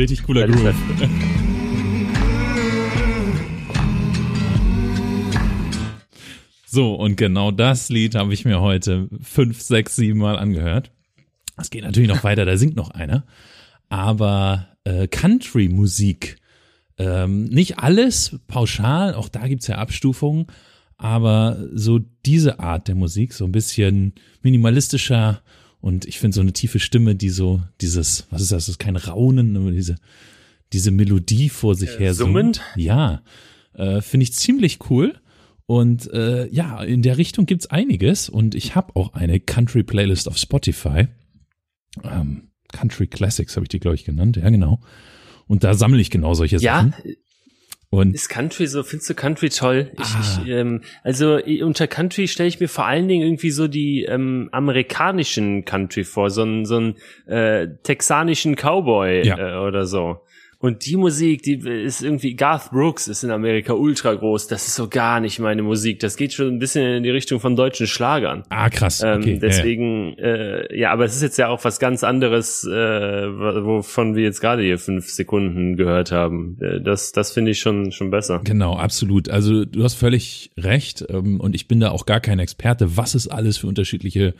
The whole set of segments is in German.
Das richtig cooler Groove. So, und genau das Lied habe ich mir heute fünf, sechs, sieben Mal angehört. Es geht natürlich noch weiter, da singt noch einer. Aber äh, Country-Musik, ähm, nicht alles pauschal, auch da gibt's ja Abstufungen, aber so diese Art der Musik, so ein bisschen minimalistischer und ich finde so eine tiefe Stimme, die so dieses, was ist das, das ist kein Raunen, aber diese, diese Melodie vor sich her summend. Ja, äh, finde ich ziemlich cool. Und äh, ja, in der Richtung gibt's einiges und ich habe auch eine Country Playlist auf Spotify. Ähm, Country Classics habe ich die, glaube ich, genannt. Ja, genau. Und da sammle ich genau solche ja, Sachen. Und ist Country so, findest du Country toll? Ich, Ah. ich, ähm, also unter Country stelle ich mir vor allen Dingen irgendwie so die ähm, amerikanischen Country vor, so einen so einen, äh, texanischen Cowboy Ja. äh, oder so. Und die Musik, die ist irgendwie, Garth Brooks ist in Amerika ultra groß. Das ist so gar nicht meine Musik. Das geht schon ein bisschen in die Richtung von deutschen Schlagern. ah, krass. Ähm, Okay, ja, ja. deswegen, äh, ja, aber es ist jetzt ja auch was ganz anderes, äh, wovon wir jetzt gerade hier fünf Sekunden gehört haben. Äh, Das, das finde ich schon, schon besser. Genau, absolut. Also du hast völlig recht ähm, und ich bin da auch gar kein Experte, was es alles für unterschiedliche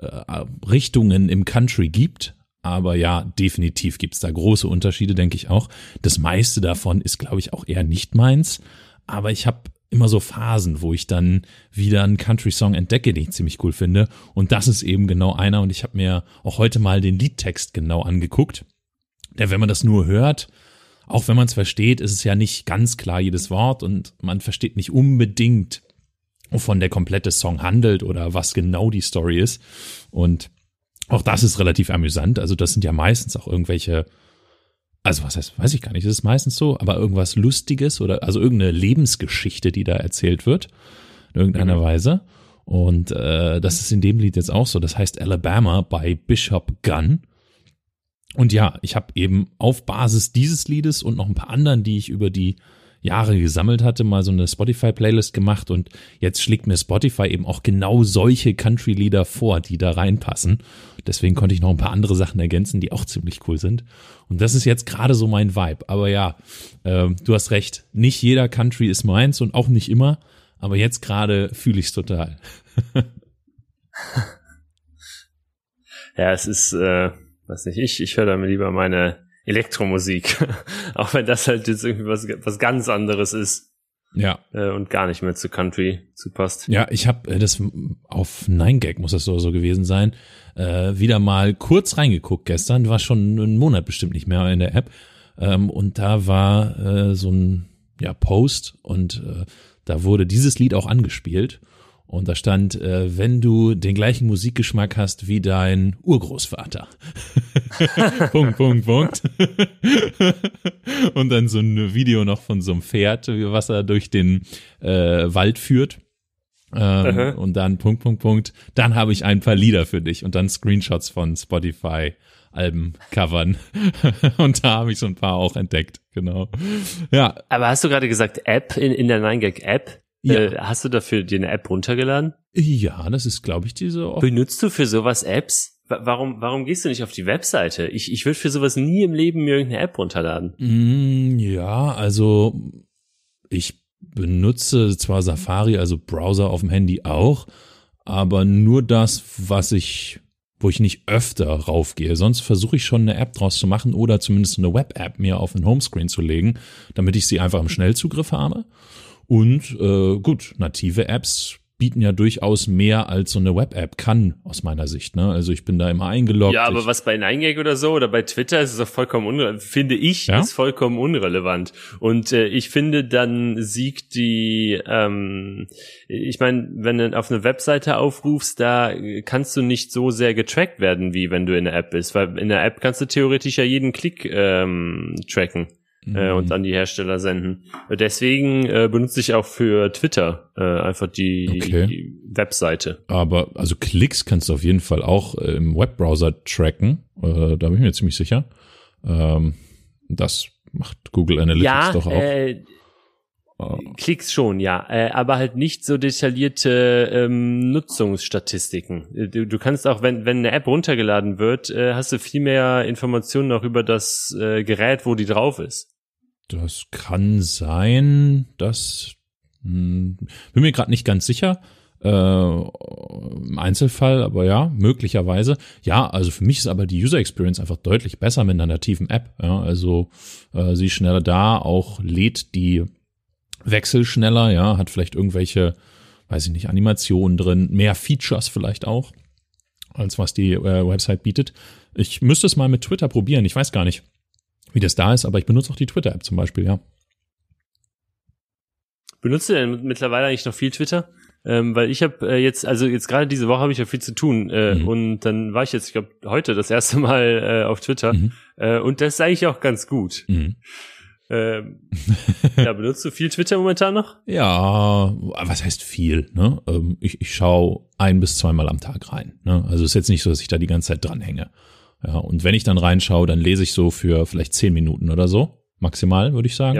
äh, Richtungen im Country gibt. Aber ja, definitiv gibt's da große Unterschiede, denke ich auch. Das meiste davon ist, glaube ich, auch eher nicht meins. Aber ich habe immer so Phasen, wo ich dann wieder einen Country-Song entdecke, den ich ziemlich cool finde. Und das ist eben genau einer. Und ich habe mir auch heute mal den Liedtext genau angeguckt. Der, wenn man das nur hört, auch wenn man es versteht, ist es ja nicht ganz klar jedes Wort und man versteht nicht unbedingt, wovon der komplette Song handelt oder was genau die Story ist. Und auch das ist relativ amüsant. Also das sind ja meistens auch irgendwelche, also was heißt, weiß ich gar nicht, ist es meistens so, aber irgendwas Lustiges oder also irgendeine Lebensgeschichte, die da erzählt wird, in irgendeiner Weise. Und äh, das ist in dem Lied jetzt auch so. Das heißt Alabama bei Bishop Gunn. Und ja, ich habe eben auf Basis dieses Liedes und noch ein paar anderen, die ich über die Jahre gesammelt hatte, mal so eine Spotify-Playlist gemacht und jetzt schlägt mir Spotify eben auch genau solche Country-Lieder vor, die da reinpassen. Deswegen konnte ich noch ein paar andere Sachen ergänzen, die auch ziemlich cool sind. Und das ist jetzt gerade so mein Vibe. Aber ja, ähm, du hast recht, nicht jeder Country ist meins und auch nicht immer, aber jetzt gerade fühle ich es total. Ja, es ist, äh, weiß nicht, ich, ich höre da mir lieber meine Elektromusik. Auch wenn das halt jetzt irgendwie was, was ganz anderes ist. Ja, äh, und gar nicht mehr zu Country zupasst. Ja, ich habe äh, das auf 9gag muss das so, so gewesen sein, äh, wieder mal kurz reingeguckt gestern, war schon einen Monat bestimmt nicht mehr in der App. Ähm, und da war äh, so ein ja, Post und äh, da wurde dieses Lied auch angespielt und da stand, äh, wenn du den gleichen Musikgeschmack hast wie dein Urgroßvater. Punkt, Punkt, Punkt. und dann so ein Video noch von so einem Pferd, was er durch den äh, Wald führt. Ähm, und dann Punkt, Punkt, Punkt. Dann habe ich ein paar Lieder für dich und dann Screenshots von Spotify. Alben covern. und da habe ich so ein paar auch entdeckt, genau. Ja, Aber hast du gerade gesagt App in, in der 9gag-App? Ja. Äh, hast du dafür dir eine App runtergeladen? ja, das ist, glaube ich, diese. Benutzt du für sowas Apps? Wa- Warum, warum gehst du nicht auf die Webseite? Ich, ich würde für sowas nie im Leben mir irgendeine App runterladen. Mm, ja, also ich benutze zwar Safari, also Browser auf dem Handy auch, aber nur das, was ich, wo ich nicht öfter raufgehe. Sonst versuche ich schon eine App draus zu machen oder zumindest eine Web-App mir auf den Homescreen zu legen, damit ich sie einfach im Schnellzugriff habe. Und äh, gut, native Apps bieten ja durchaus mehr als so eine Web-App kann, aus meiner Sicht. Ne? Also ich bin da immer eingeloggt. Ja, aber was bei 9gag oder so oder bei Twitter ist es doch vollkommen unrelevant, finde ich, Ja? ist vollkommen unrelevant. Und äh, ich finde, dann siegt die, ähm, ich meine, wenn du auf eine Webseite aufrufst, da kannst du nicht so sehr getrackt werden, wie wenn du in der App bist. Weil in der App kannst du theoretisch ja jeden Klick ähm, tracken äh, Mhm. und an die Hersteller senden. Deswegen äh, benutze ich auch für Twitter äh, einfach die, Okay. die Webseite. Aber also Klicks kannst du auf jeden Fall auch äh, im Webbrowser tracken. Äh, da bin ich mir ziemlich sicher. Ähm, das macht Google Analytics Ja, doch auch. äh, Klicks schon, ja, äh, aber halt nicht so detaillierte ähm, Nutzungsstatistiken. Du, du kannst auch, wenn, wenn eine App runtergeladen wird, äh, hast du viel mehr Informationen auch über das äh, Gerät, wo die drauf ist. Das kann sein, dass hm, bin mir gerade nicht ganz sicher. Äh, Im Einzelfall, aber ja, möglicherweise. Ja, also für mich ist aber die User Experience einfach deutlich besser mit einer nativen App. Ja, also äh, sie ist schneller da, auch lädt die Wechsel schneller, ja, hat vielleicht irgendwelche, weiß ich nicht, Animationen drin, mehr Features vielleicht auch, als was die äh, Website bietet. Ich müsste es mal mit Twitter probieren. Ich weiß gar nicht, wie das da ist, aber ich benutze auch die Twitter-App zum Beispiel, ja. Benutzt du denn mittlerweile eigentlich noch viel Twitter? Ähm, weil ich habe äh, jetzt, also jetzt gerade diese Woche habe ich ja viel zu tun äh, mhm. und dann war ich jetzt, ich glaube, heute das erste Mal äh, auf Twitter mhm. äh, und das ist eigentlich auch ganz gut. Mhm. Ähm, ja, benutzt du viel Twitter momentan noch? Ja, was heißt viel? Ne? Ähm, ich, ich schaue ein bis zweimal am Tag rein. Ne? Also ist jetzt nicht so, dass ich da die ganze Zeit dranhänge. Ja, und wenn ich dann reinschaue, dann lese ich so für vielleicht zehn Minuten oder so, maximal, würde ich sagen.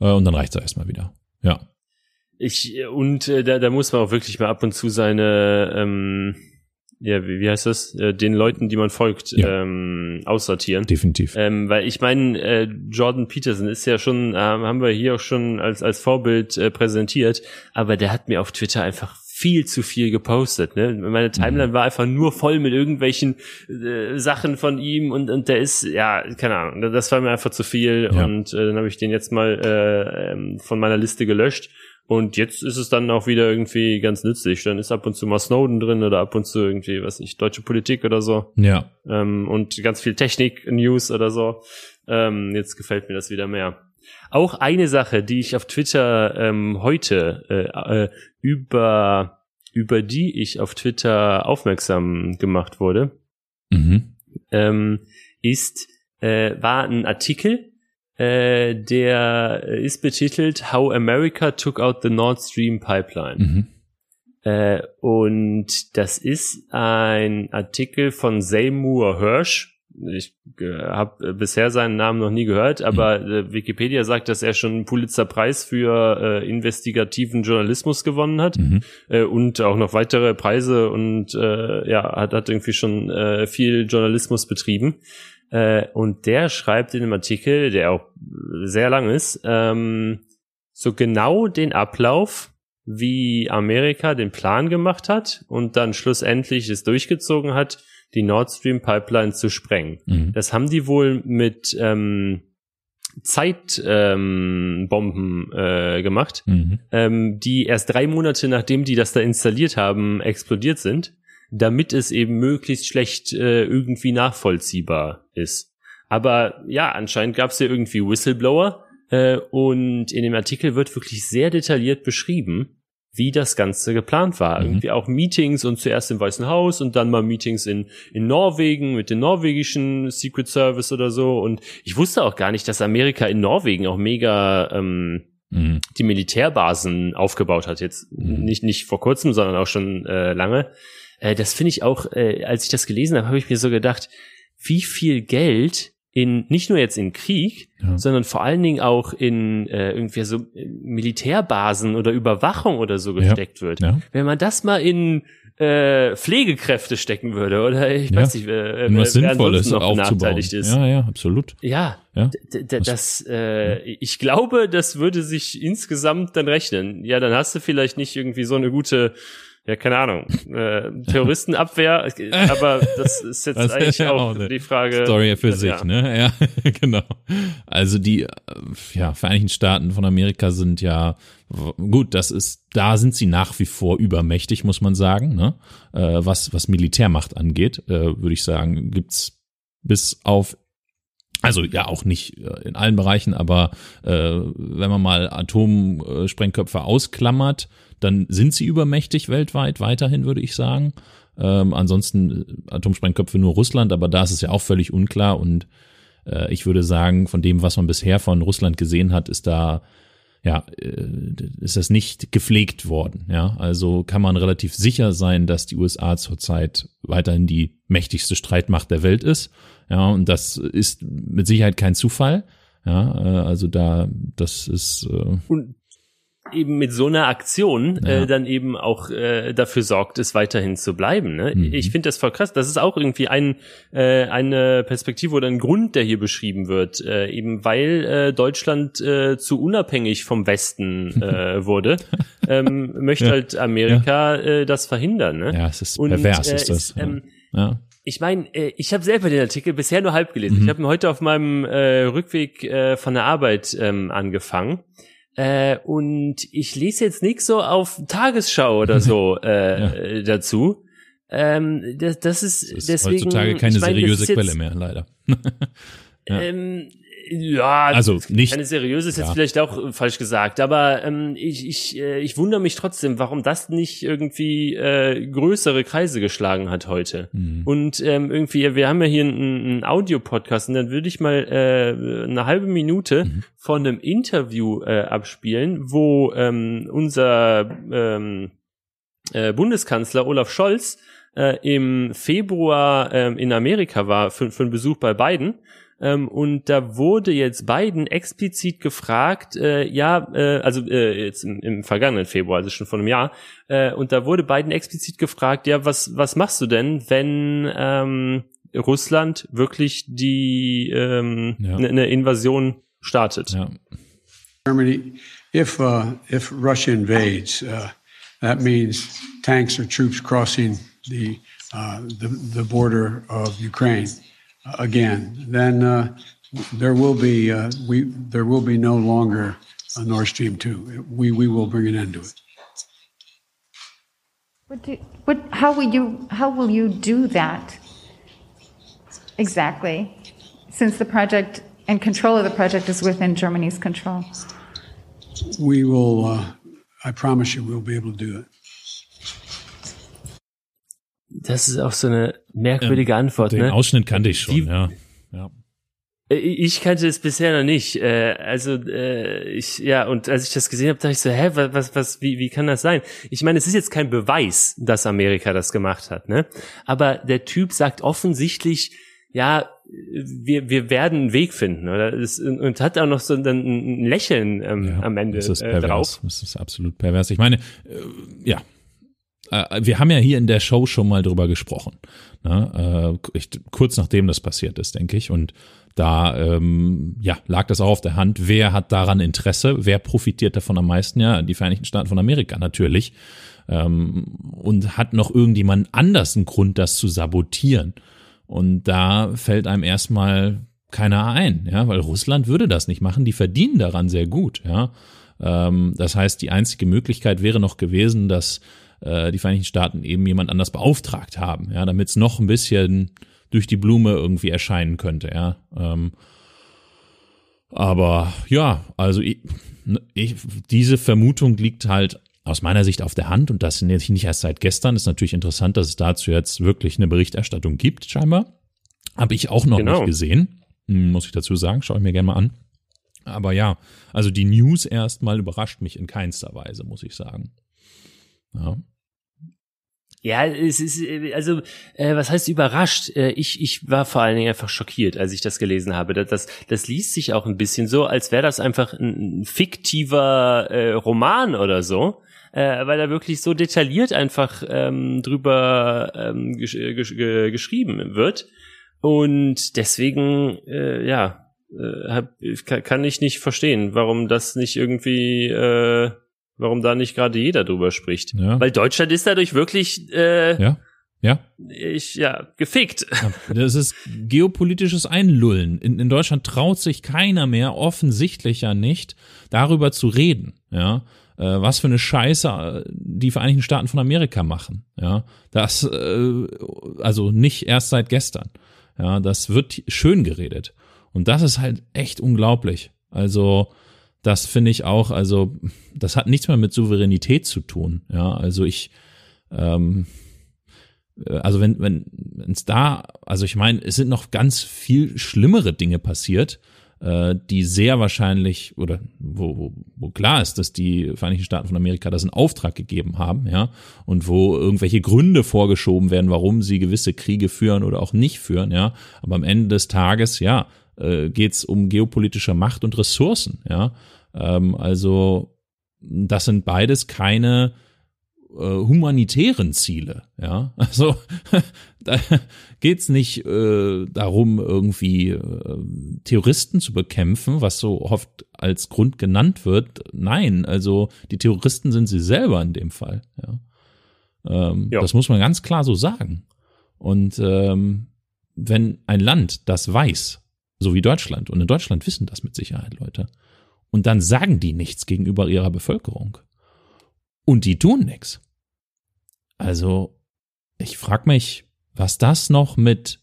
Ja. Äh, und dann reicht es erstmal wieder. Ja. Ich, und äh, da, da muss man auch wirklich mal ab und zu seine, ähm, ja, wie, wie heißt das, äh, den Leuten, die man folgt, ja. ähm, aussortieren. Definitiv. Ähm, weil ich meine, äh, Jordan Peterson ist ja schon, äh, haben wir hier auch schon als, als Vorbild äh, präsentiert, aber der hat mir auf Twitter einfach viel zu viel gepostet. Ne? Meine Timeline mhm. war einfach nur voll mit irgendwelchen äh, Sachen von ihm und, und der ist, ja, keine Ahnung, das war mir einfach zu viel ja. und äh, dann habe ich den jetzt mal äh, ähm, von meiner Liste gelöscht. Und jetzt ist es dann auch wieder irgendwie ganz nützlich. Dann ist ab und zu mal Snowden drin oder ab und zu irgendwie, was nicht, deutsche Politik oder so. Ja. Ähm, und ganz viel Technik-News oder so. Ähm, jetzt gefällt mir das wieder mehr. Auch eine Sache, die ich auf Twitter ähm, heute äh, äh, über über die ich auf Twitter aufmerksam gemacht wurde, mhm. ähm, ist äh, war ein Artikel, äh, der ist betitelt How America Took Out the Nord Stream Pipeline. Mhm. Äh, und das ist ein Artikel von Seymour Hirsch, ich äh, habe bisher seinen Namen noch nie gehört, aber mhm. äh, Wikipedia sagt, dass er schon einen Pulitzer-Preis für äh, investigativen Journalismus gewonnen hat mhm. äh, und auch noch weitere Preise und äh, ja, hat, hat irgendwie schon äh, viel Journalismus betrieben. Äh, und der schreibt in dem Artikel, der auch sehr lang ist, ähm, so genau den Ablauf, wie Amerika den Plan gemacht hat und dann schlussendlich es durchgezogen hat, die Nord Stream Pipeline zu sprengen. Mhm. Das haben die wohl mit ähm, Zeitbomben ähm, äh, gemacht, mhm. ähm, die erst drei Monate nachdem die das da installiert haben, explodiert sind, damit es eben möglichst schlecht äh, irgendwie nachvollziehbar ist. Aber ja, anscheinend gab es ja irgendwie Whistleblower äh, und in dem Artikel wird wirklich sehr detailliert beschrieben, wie das Ganze geplant war. Mhm. Irgendwie auch Meetings und zuerst im Weißen Haus und dann mal Meetings in, in Norwegen mit dem norwegischen Secret Service oder so. Und ich wusste auch gar nicht, dass Amerika in Norwegen auch mega ähm, mhm. die Militärbasen aufgebaut hat. Jetzt mhm. nicht, nicht vor kurzem, sondern auch schon äh, lange. Äh, das finde ich auch, äh, als ich das gelesen habe, habe ich mir so gedacht, wie viel Geld in nicht nur jetzt in Krieg, ja. sondern vor allen Dingen auch in äh, irgendwie so äh, Militärbasen oder Überwachung oder so gesteckt ja. wird. Ja. Wenn man das mal in äh, Pflegekräfte stecken würde oder ich weiß nicht, äh, äh was Sinnvolles noch aufzubauen. Ist. Ja, ja, absolut. Ja, ja. das, äh, ich glaube, das würde sich insgesamt dann rechnen. Ja, dann hast du vielleicht nicht irgendwie so eine gute ja, keine Ahnung, äh, Terroristenabwehr, aber das ist jetzt das eigentlich ja auch, auch die Frage. Story für sich, ja. ne? Ja, genau. Also die ja, Vereinigten Staaten von Amerika sind ja gut, das ist, da sind sie nach wie vor übermächtig, muss man sagen, ne? Äh, was, was Militärmacht angeht, äh, würde ich sagen, gibt's bis auf also ja, auch nicht äh, in allen Bereichen, aber äh, wenn man mal Atomsprengköpfe ausklammert, dann sind sie übermächtig weltweit, weiterhin würde ich sagen. Ähm, ansonsten äh, Atomsprengköpfe nur Russland, aber da ist es ja auch völlig unklar und äh, ich würde sagen, von dem, was man bisher von Russland gesehen hat, ist da ja, äh, ist das nicht gepflegt worden. Ja, also kann man relativ sicher sein, dass die USA zurzeit weiterhin die mächtigste Streitmacht der Welt ist. Ja, und das ist mit Sicherheit kein Zufall. Ja, äh, also da, das ist. Äh und eben mit so einer Aktion äh, ja. äh, dann eben auch äh, dafür sorgt, es weiterhin zu bleiben. Ne? Mhm. Ich finde das voll krass. Das ist auch irgendwie ein äh, eine Perspektive oder ein Grund, der hier beschrieben wird, äh, eben weil äh, Deutschland äh, zu unabhängig vom Westen äh, wurde, ähm, möchte ja. halt Amerika ja. äh, das verhindern. Ne? Ja, es ist Und, pervers, äh, ist das. Ähm, ja. Ich meine, äh, ich habe selber den Artikel bisher nur halb gelesen. Mhm. Ich habe ihn heute auf meinem äh, Rückweg äh, von der Arbeit ähm, angefangen. Äh, und ich lese jetzt nichts so auf Tagesschau oder so äh, ja. dazu. Ähm, das, das ist, das ist deswegen. Heutzutage keine ich mein, seriöse Quelle mehr, leider. ja. ähm, ja, also nicht. Keine seriöse ist ja. jetzt vielleicht auch falsch gesagt, aber ähm, ich, ich, äh, ich wundere mich trotzdem, warum das nicht irgendwie äh, größere Kreise geschlagen hat heute. Mhm. Und ähm, irgendwie, wir haben ja hier einen, einen Audio-Podcast und dann würde ich mal äh, eine halbe Minute mhm. von einem Interview äh, abspielen, wo ähm, unser ähm, äh, Bundeskanzler Olaf Scholz äh, im Februar äh, in Amerika war für, für einen Besuch bei Biden ähm, und da wurde jetzt Biden explizit gefragt, äh, ja, äh, also äh, jetzt im, im vergangenen Februar, also schon vor einem Jahr, äh, und da wurde Biden explizit gefragt, ja, was, was machst du denn, wenn ähm, Russland wirklich die ähm, ja. ne, ne Invasion startet? Ja. Germany, if uh, if Russia invades, uh, that means tanks or troops crossing the uh, the, the border of Ukraine. Again, then uh, there will be uh, we there will be no longer a Nord Stream two. We we will bring an end to it. What do, what, how will you how will you do that exactly? Since the project and control of the project is within Germany's control. We will. Uh, I promise you, we'll be able to do it. Das ist auch so eine merkwürdige ähm, Antwort. Den ne? Ausschnitt kannte ich schon, Die, ja. ja. Äh, ich kannte es bisher noch nicht. Äh, also äh, ich ja und als ich das gesehen habe, dachte ich so, hä, was was wie wie kann das sein? Ich meine, es ist jetzt kein Beweis, dass Amerika das gemacht hat, ne? Aber der Typ sagt offensichtlich, ja, wir wir werden einen Weg finden, oder? Und hat auch noch so ein, Lächeln ähm, ja, am Ende das ist pervers. Drauf. Das ist absolut pervers. Ich meine, äh, ja, äh, wir haben ja hier in der Show schon mal drüber gesprochen. Ne? Äh, ich, kurz nachdem das passiert ist, denke ich. Und da ähm, ja, lag das auch auf der Hand. Wer hat daran Interesse? Wer profitiert davon am meisten? Ja, die Vereinigten Staaten von Amerika natürlich. Ähm, und hat noch irgendjemand anders einen Grund, das zu sabotieren? Und da fällt einem erstmal keiner ein, ja, weil Russland würde das nicht machen. Die verdienen daran sehr gut, ja. Ähm, das heißt, die einzige Möglichkeit wäre noch gewesen, dass äh, die Vereinigten Staaten eben jemand anders beauftragt haben, ja, damit es noch ein bisschen durch die Blume irgendwie erscheinen könnte, ja. Ähm, aber ja, also ich, ich, diese Vermutung liegt halt aus meiner Sicht auf der Hand und das nicht erst seit gestern. Ist natürlich interessant, dass es dazu jetzt wirklich eine Berichterstattung gibt, scheinbar. Habe ich auch noch genau. nicht gesehen, hm, muss ich dazu sagen. Schaue ich mir gerne mal an. Aber ja, also die News erstmal überrascht mich in keinster Weise, muss ich sagen. Ja. Ja, es ist, also, äh, was heißt überrascht? Äh, ich, ich war vor allen Dingen einfach schockiert, als ich das gelesen habe. Das, das, das liest sich auch ein bisschen so, als wäre das einfach ein, fiktiver äh, Roman oder so. Äh, weil da wirklich so detailliert einfach ähm, drüber ähm, gesch gesch geschrieben wird. Und deswegen, äh, ja, äh, hab, kann ich nicht verstehen, warum das nicht irgendwie äh, warum da nicht gerade jeder drüber spricht. Ja. Weil Deutschland ist dadurch wirklich äh, ja. Ja. Ich, ja, gefickt. Ja, das ist geopolitisches Einlullen. In, in Deutschland traut sich keiner mehr, offensichtlich ja nicht, darüber zu reden, ja. Äh, was für eine Scheiße äh, die Vereinigten Staaten von Amerika machen, ja. Das, äh, also nicht erst seit gestern. Ja, das wird schön geredet. Und das ist halt echt unglaublich. Also, das finde ich auch, also das hat nichts mehr mit Souveränität zu tun. Ja, also ich, ähm, äh, also wenn wenn es da, also ich meine, es sind noch ganz viel schlimmere Dinge passiert, äh, die sehr wahrscheinlich oder wo, wo, wo klar ist, dass die Vereinigten Staaten von Amerika das in Auftrag gegeben haben, ja, und wo irgendwelche Gründe vorgeschoben werden, warum sie gewisse Kriege führen oder auch nicht führen, ja. Aber am Ende des Tages, ja, äh, geht es um geopolitische Macht und Ressourcen, ja. Ähm, also das sind beides keine äh, humanitären Ziele, ja. Also da geht's nicht äh, darum, irgendwie äh, Terroristen zu bekämpfen, was so oft als Grund genannt wird. Nein, also die Terroristen sind sie selber in dem Fall, ja. Ähm, Ja. Das muss man ganz klar so sagen. Und ähm, wenn ein Land das weiß, so wie Deutschland, und in Deutschland wissen das mit Sicherheit Leute, und dann sagen die nichts gegenüber ihrer Bevölkerung. Und die tun nichts. Also, ich frag mich, was das noch mit,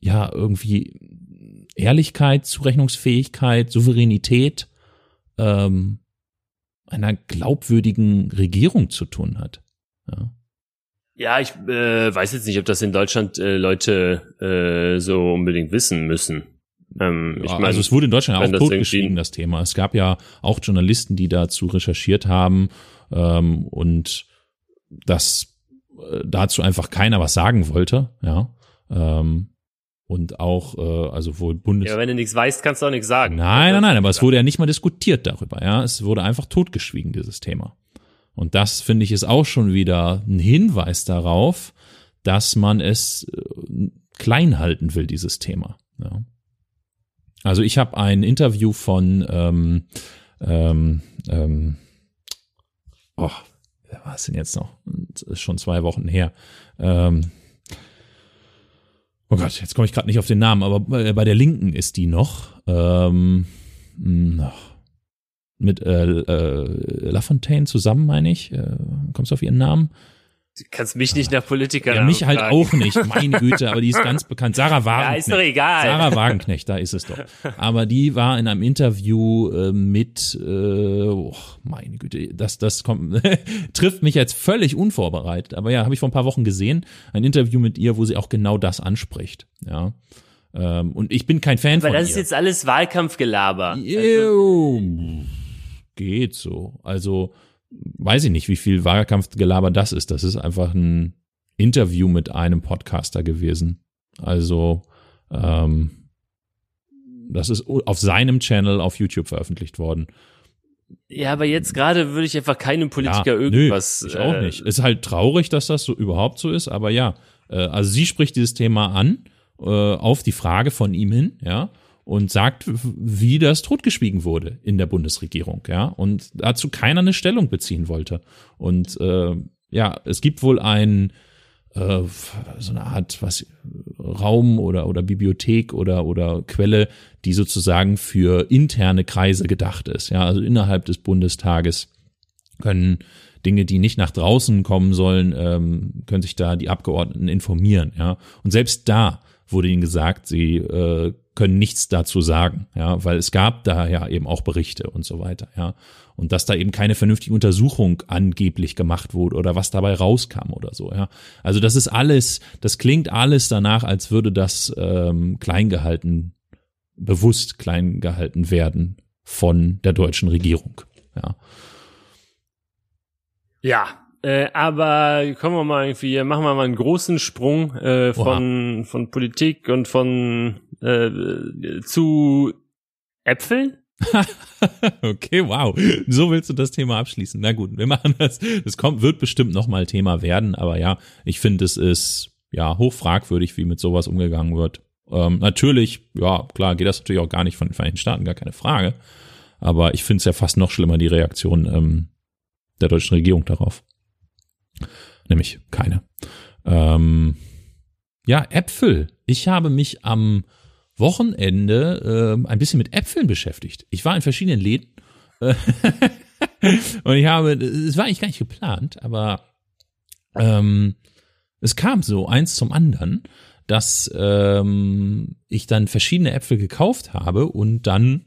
ja, irgendwie Ehrlichkeit, Zurechnungsfähigkeit, Souveränität ähm, einer glaubwürdigen Regierung zu tun hat. Ja. Ja, ich äh, weiß jetzt nicht, ob das in Deutschland äh, Leute äh, so unbedingt wissen müssen. Ähm, ich Ja, mein, also es wurde in Deutschland auch das totgeschwiegen, irgendwie- das Thema. Es gab ja auch Journalisten, die dazu recherchiert haben ähm, und dass äh, dazu einfach keiner was sagen wollte, ja. Ähm, und auch, äh, also wohl Bundes... ja, wenn du nichts weißt, kannst du auch nichts sagen. Nein, nein, nein, aber es wurde ja nicht mal diskutiert darüber, ja. Es wurde einfach totgeschwiegen, dieses Thema. Und das finde ich ist auch schon wieder ein Hinweis darauf, dass man es äh, klein halten will, dieses Thema. Ja. Also ich habe ein Interview von ähm, ähm, ähm, oh, wer war es denn jetzt noch? Das ist schon zwei Wochen her. Ähm, oh Gott, jetzt komme ich gerade nicht auf den Namen, aber bei, der Linken ist die noch. Ähm, mh, mit äh, äh, Lafontaine zusammen, meine ich. Äh, kommst du auf ihren Namen? Du kannst mich nicht nach Politikern Ja, mich halt fragen. auch nicht, meine Güte, aber die ist ganz bekannt. Sarah Wagenknecht. Ja, ist doch egal. Sarah Wagenknecht, da ist es doch. Aber die war in einem Interview äh, mit, äh, oh, meine Güte, das, das kommt, trifft mich jetzt völlig unvorbereitet. Aber ja, habe ich vor ein paar Wochen gesehen, ein Interview mit ihr, wo sie auch genau das anspricht. Ja. Ähm, und ich bin kein Fan Aber von das ihr. ist jetzt alles Wahlkampfgelaber. Ew. Geht so. Also weiß ich nicht, wie viel Wahlkampfgelaber das ist. Das ist einfach ein Interview mit einem Podcaster gewesen. Also ähm, das ist auf seinem Channel auf YouTube veröffentlicht worden. Ja, aber jetzt gerade würde ich einfach keinem Politiker ja, irgendwas. Nö, ich auch äh, nicht. Ist halt traurig, dass das so überhaupt so ist, aber ja. Äh, also sie spricht dieses Thema an äh, auf die Frage von ihm hin, ja, und sagt, wie das totgeschwiegen wurde in der Bundesregierung, ja, und dazu keiner eine Stellung beziehen wollte. Und äh, ja, es gibt wohl ein äh, so eine Art was Raum oder oder Bibliothek oder oder Quelle, die sozusagen für interne Kreise gedacht ist, ja, also innerhalb des Bundestages können Dinge, die nicht nach draußen kommen sollen, ähm, können sich da die Abgeordneten informieren, ja. Und selbst da wurde ihnen gesagt, sie äh, können nichts dazu sagen, ja, weil es gab da ja eben auch Berichte und so weiter, ja. Und dass da eben keine vernünftige Untersuchung angeblich gemacht wurde oder was dabei rauskam oder so, ja. Also das ist alles, das klingt alles danach, als würde das ähm, klein bewusst klein werden von der deutschen Regierung, ja. Ja, äh, aber kommen wir mal irgendwie, machen wir mal einen großen Sprung äh, von, von Politik und von äh, zu Äpfeln. Okay, wow. So willst du das Thema abschließen. Na gut, wir machen das. Das kommt, wird bestimmt nochmal Thema werden, aber ja, ich finde, es ist ja hoch fragwürdig, wie mit sowas umgegangen wird. Ähm, natürlich, ja, klar, geht das natürlich auch gar nicht von den Vereinigten Staaten, gar keine Frage. Aber ich finde es ja fast noch schlimmer, die Reaktion ähm, der deutschen Regierung darauf. Nämlich keine. Ähm, ja, Äpfel. Ich habe mich am Wochenende ähm, ein bisschen mit Äpfeln beschäftigt. Ich war in verschiedenen Läden äh, und ich habe, es war eigentlich gar nicht geplant, aber ähm, es kam so eins zum anderen, dass ähm, ich dann verschiedene Äpfel gekauft habe und dann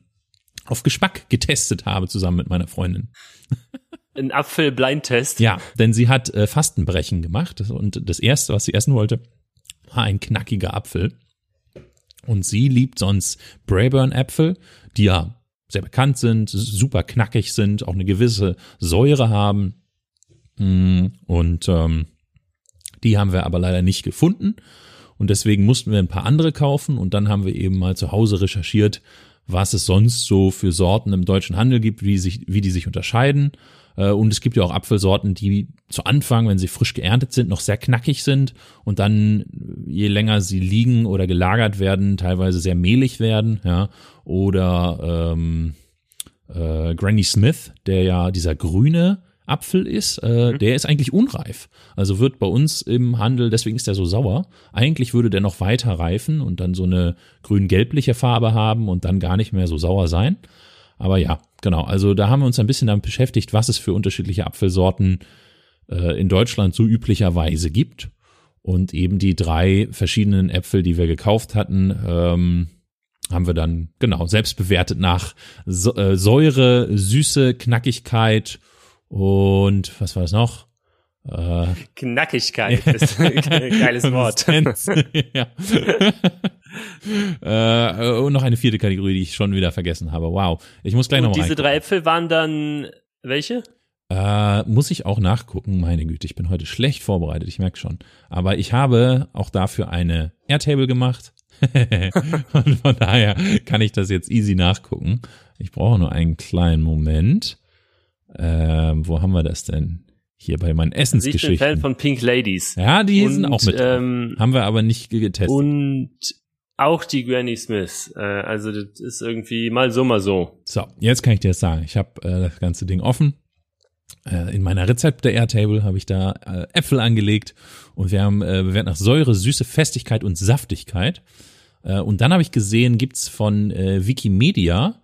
auf Geschmack getestet habe zusammen mit meiner Freundin. Ein Apfel-Blindtest. Ja, denn sie hat äh, Fastenbrechen gemacht und das erste, was sie essen wollte, war ein knackiger Apfel. Und sie liebt sonst Braeburn-Äpfel, die ja sehr bekannt sind, super knackig sind, auch eine gewisse Säure haben. Mm, Und ähm, die haben wir aber leider nicht gefunden. Und deswegen mussten wir ein paar andere kaufen. Und dann haben wir eben mal zu Hause recherchiert, was es sonst so für Sorten im deutschen Handel gibt, wie, sich, wie die sich unterscheiden. Äh, und es gibt ja auch Apfelsorten, die zu Anfang, wenn sie frisch geerntet sind, noch sehr knackig sind und dann, je länger sie liegen oder gelagert werden, teilweise sehr mehlig werden. Ja. Oder ähm, äh, Granny Smith, der ja dieser grüne Apfel ist, äh, mhm. der ist eigentlich unreif. Also wird bei uns im Handel, deswegen ist der so sauer. Eigentlich würde der noch weiter reifen und dann so eine grün-gelbliche Farbe haben und dann gar nicht mehr so sauer sein. Aber ja, genau. Also da haben wir uns ein bisschen damit beschäftigt, was es für unterschiedliche Apfelsorten äh, in Deutschland so üblicherweise gibt. Und eben die drei verschiedenen Äpfel, die wir gekauft hatten, ähm, haben wir dann genau selbst bewertet nach so, äh, Säure, Süße, Knackigkeit und was war das noch? Äh, Knackigkeit ist ein geiles Wort. ja. äh, und noch eine vierte Kategorie, die ich schon wieder vergessen habe. Wow. Ich muss gleich nochmal. Diese drei Äpfel waren dann welche? Äh, muss ich auch nachgucken. Meine Güte, ich bin heute schlecht vorbereitet, ich merke schon. Aber ich habe auch dafür eine Airtable gemacht. und von daher kann ich das jetzt easy nachgucken. Ich brauche nur einen kleinen Moment. Ähm, wo haben wir das denn? Hier bei meinen Essensgeschichten. Ich bin Fan von Pink Ladies. Ja, die und, sind auch mit. Ähm, haben wir aber nicht getestet. Und auch die Granny Smith. Äh, also das ist irgendwie mal so, mal so. So, jetzt kann ich dir das sagen. Ich habe äh, das ganze Ding offen. Äh, in meiner Rezepte Airtable habe ich da äh, Äpfel angelegt und wir haben äh, bewertet nach Säure, Süße, Festigkeit und Saftigkeit. Äh, und dann habe ich gesehen, gibt's von Wikimedia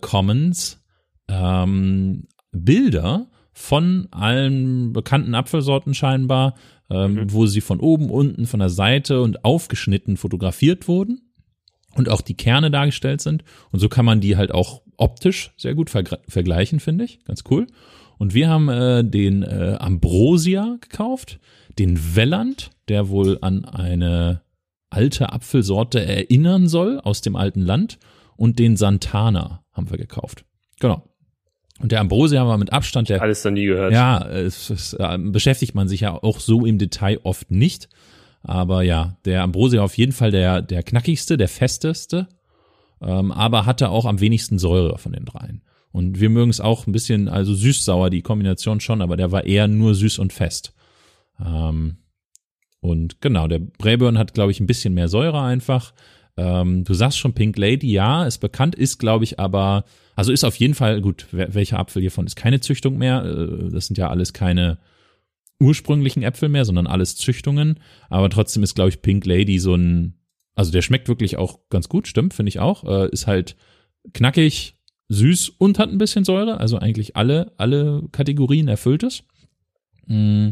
Commons ähm, Bilder von allen bekannten Apfelsorten scheinbar, ähm, mhm. wo sie von oben, unten, von der Seite und aufgeschnitten fotografiert wurden und auch die Kerne dargestellt sind. Und so kann man die halt auch optisch sehr gut vergleichen, finde ich. Ganz cool. Und wir haben äh, den äh, Ambrosia gekauft, den Welland, der wohl an eine alte Apfelsorte erinnern soll aus dem alten Land und den Santana haben wir gekauft. Genau. Und der Ambrosia war mit Abstand der. Alles noch nie gehört. Ja, es, es äh, beschäftigt man sich ja auch so im Detail oft nicht. Aber ja, der Ambrosia auf jeden Fall der, der knackigste, der festeste, ähm, aber hatte auch am wenigsten Säure von den dreien. Und wir mögen es auch ein bisschen, also süß-sauer, die Kombination schon, aber der war eher nur süß und fest. Ähm, und genau, der Braeburn hat, glaube ich, ein bisschen mehr Säure einfach. Ähm, du sagst schon Pink Lady, ja, ist bekannt, ist, glaube ich, aber also ist auf jeden Fall, gut, welcher Apfel hiervon ist keine Züchtung mehr. Äh, das sind ja alles keine ursprünglichen Äpfel mehr, sondern alles Züchtungen. Aber trotzdem ist, glaube ich, Pink Lady so ein, also der schmeckt wirklich auch ganz gut, stimmt, finde ich auch. Äh, ist halt knackig, süß und hat ein bisschen Säure. Also eigentlich alle, alle Kategorien erfüllt es. Mm,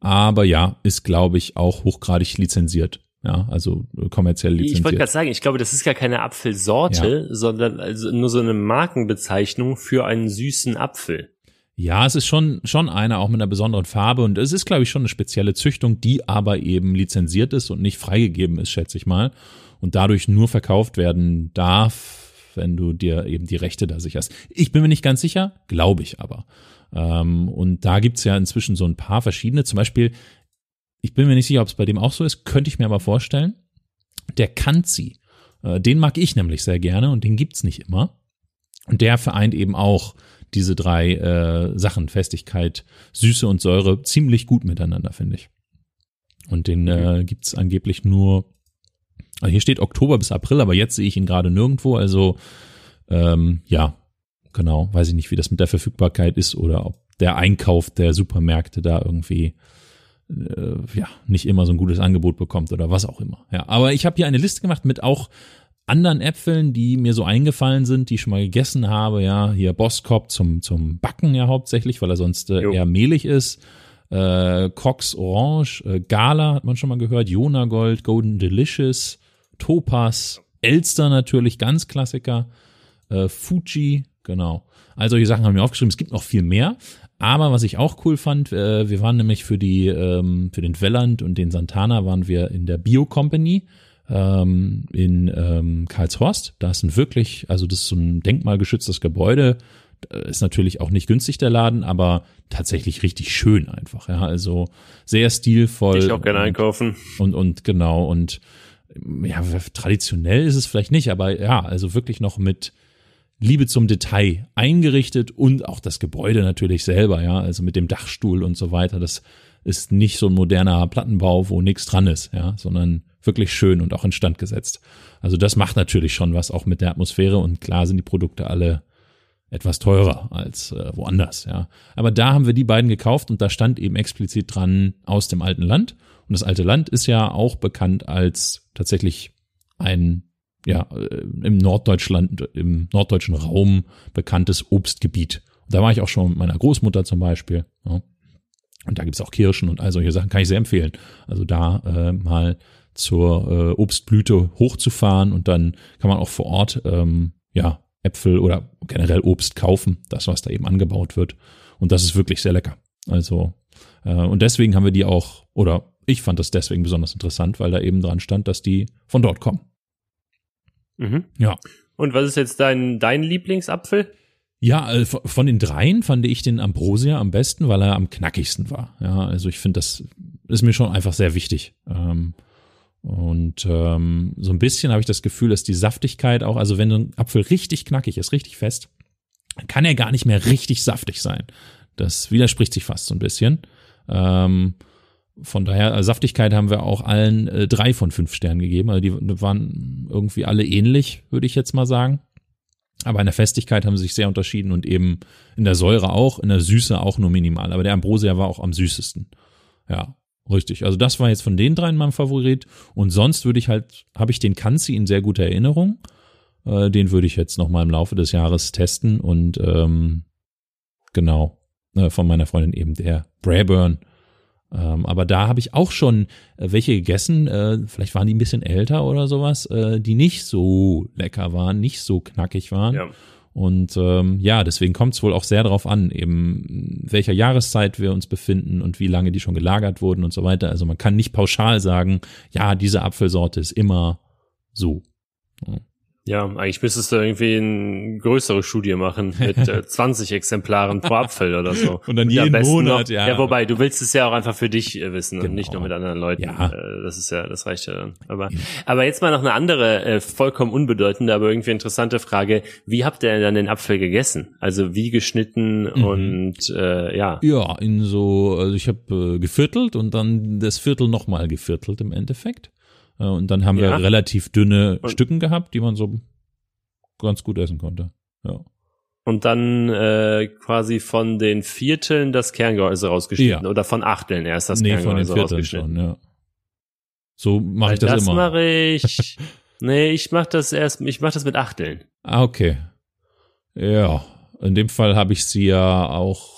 aber ja, ist, glaube ich, auch hochgradig lizenziert. Ja, also äh, kommerziell lizenziert. Ich wollte gerade sagen, ich glaube, das ist gar keine Apfelsorte, ja. sondern also nur so eine Markenbezeichnung für einen süßen Apfel. Ja, es ist schon, schon einer, auch mit einer besonderen Farbe. Und es ist, glaube ich, schon eine spezielle Züchtung, die aber eben lizenziert ist und nicht freigegeben ist, schätze ich mal. Und dadurch nur verkauft werden darf, wenn du dir eben die Rechte da sicherst. Ich bin mir nicht ganz sicher, glaube ich aber. Ähm, und da gibt's ja inzwischen so ein paar verschiedene. Zum Beispiel ich bin mir nicht sicher, ob es bei dem auch so ist, könnte ich mir aber vorstellen. Der Kanzi, äh, den mag ich nämlich sehr gerne und den gibt's nicht immer. Und der vereint eben auch diese drei äh, Sachen, Festigkeit, Süße und Säure, ziemlich gut miteinander, finde ich. Und den äh, gibt's angeblich nur, also hier steht Oktober bis April, aber jetzt sehe ich ihn gerade nirgendwo. Also ähm, ja, genau, weiß ich nicht, wie das mit der Verfügbarkeit ist oder ob der Einkauf der Supermärkte da irgendwie äh, ja, nicht immer so ein gutes Angebot bekommt oder was auch immer. Ja, aber ich habe hier eine Liste gemacht mit auch anderen Äpfeln, die mir so eingefallen sind, die ich schon mal gegessen habe. Ja, hier Boskop zum, zum Backen ja hauptsächlich, weil er sonst äh, eher mehlig ist. Äh, Cox Orange, äh, Gala hat man schon mal gehört, Jona Gold, Golden Delicious, Topaz, Elster natürlich, ganz Klassiker, äh, Fuji, genau. All solche Sachen haben wir aufgeschrieben. Es gibt noch viel mehr. Aber was ich auch cool fand, äh, wir waren nämlich für die, ähm, für den Welland und den Santana waren wir in der Bio Company ähm, in ähm, Karlshorst. Da ist ein wirklich, also das ist so ein denkmalgeschütztes Gebäude. Ist natürlich auch nicht günstig der Laden, aber tatsächlich richtig schön einfach. Ja, also sehr stilvoll. Ich auch gerne einkaufen. Und, und genau und ja, traditionell ist es vielleicht nicht, aber ja, also wirklich noch mit Liebe zum Detail eingerichtet und auch das Gebäude natürlich selber, ja, also mit dem Dachstuhl und so weiter. Das ist nicht so ein moderner Plattenbau, wo nichts dran ist, ja, sondern wirklich schön und auch instand gesetzt. Also das macht natürlich schon was auch mit der Atmosphäre und klar sind die Produkte alle etwas teurer als äh, woanders, ja. Aber da haben wir die beiden gekauft und da stand eben explizit dran aus dem alten Land. Und das alte Land ist ja auch bekannt als tatsächlich ein ja äh, im Norddeutschland, im norddeutschen Raum bekanntes Obstgebiet. Und da war ich auch schon mit meiner Großmutter zum Beispiel. Ja. Und da gibt's auch Kirschen und all solche Sachen, kann ich sehr empfehlen. Also da äh, mal zur äh, Obstblüte hochzufahren und dann kann man auch vor Ort ähm, ja Äpfel oder generell Obst kaufen, das was da eben angebaut wird. Und das ist wirklich sehr lecker. Also äh, und deswegen haben wir die auch oder ich fand das deswegen besonders interessant, weil da eben dran stand, dass die von dort kommen. Mhm. Ja. Und was ist jetzt dein, dein Lieblingsapfel? Ja, äh, von den dreien fand ich den Ambrosia am besten, weil er am knackigsten war. Ja, also ich finde, das ist mir schon einfach sehr wichtig. Ähm, und ähm, so ein bisschen habe ich das Gefühl, dass die Saftigkeit auch, also wenn ein Apfel richtig knackig ist, richtig fest, kann er gar nicht mehr richtig saftig sein. Das widerspricht sich fast so ein bisschen. Ähm, von daher, also Saftigkeit haben wir auch allen äh, drei von fünf Sternen gegeben. Also die waren irgendwie alle ähnlich, würde ich jetzt mal sagen. Aber in der Festigkeit haben sie sich sehr unterschieden und eben in der Säure auch, in der Süße auch nur minimal. Aber der Ambrosia war auch am süßesten. Ja, richtig. Also das war jetzt von den dreien mein Favorit. Und sonst würde ich halt, habe ich den Kanzi in sehr guter Erinnerung. Äh, den würde ich jetzt nochmal im Laufe des Jahres testen und ähm, genau, äh, von meiner Freundin eben der Braeburn ähm, aber da habe ich auch schon äh, welche gegessen, äh, vielleicht waren die ein bisschen älter oder sowas, äh, die nicht so lecker waren, nicht so knackig waren. Ja. Und ähm, ja, deswegen kommt es wohl auch sehr darauf an, eben welcher Jahreszeit wir uns befinden und wie lange die schon gelagert wurden und so weiter. Also man kann nicht pauschal sagen, ja, diese Apfelsorte ist immer so. Ja. Ja, eigentlich müsstest du irgendwie eine größere Studie machen mit äh, 20 Exemplaren pro Apfel oder so. Und dann jeden Monat, noch, ja. Ja, wobei, du willst es ja auch einfach für dich äh, wissen genau. und nicht nur mit anderen Leuten. Ja. Äh, das ist ja, das reicht ja dann. Aber, aber jetzt mal noch eine andere, äh, vollkommen unbedeutende, aber irgendwie interessante Frage. Wie habt ihr denn dann den Apfel gegessen? Also wie geschnitten mhm. und äh, ja. Ja, in so, also ich habe äh, geviertelt und dann das Viertel nochmal geviertelt im Endeffekt. Äh, und dann haben ja. wir relativ dünne und Stücken gehabt, die man so ganz gut essen konnte. Ja. Und dann äh, quasi von den Vierteln das Kerngehäuse rausgeschnitten ja. oder von Achteln erst das nee, Kerngehäuse von den Vierteln schon, ja. So mache ich das, das immer. Das mache ich. nee, ich mache das erst, ich mache das mit Achteln. Ah, okay. Ja, in dem Fall habe ich sie ja auch,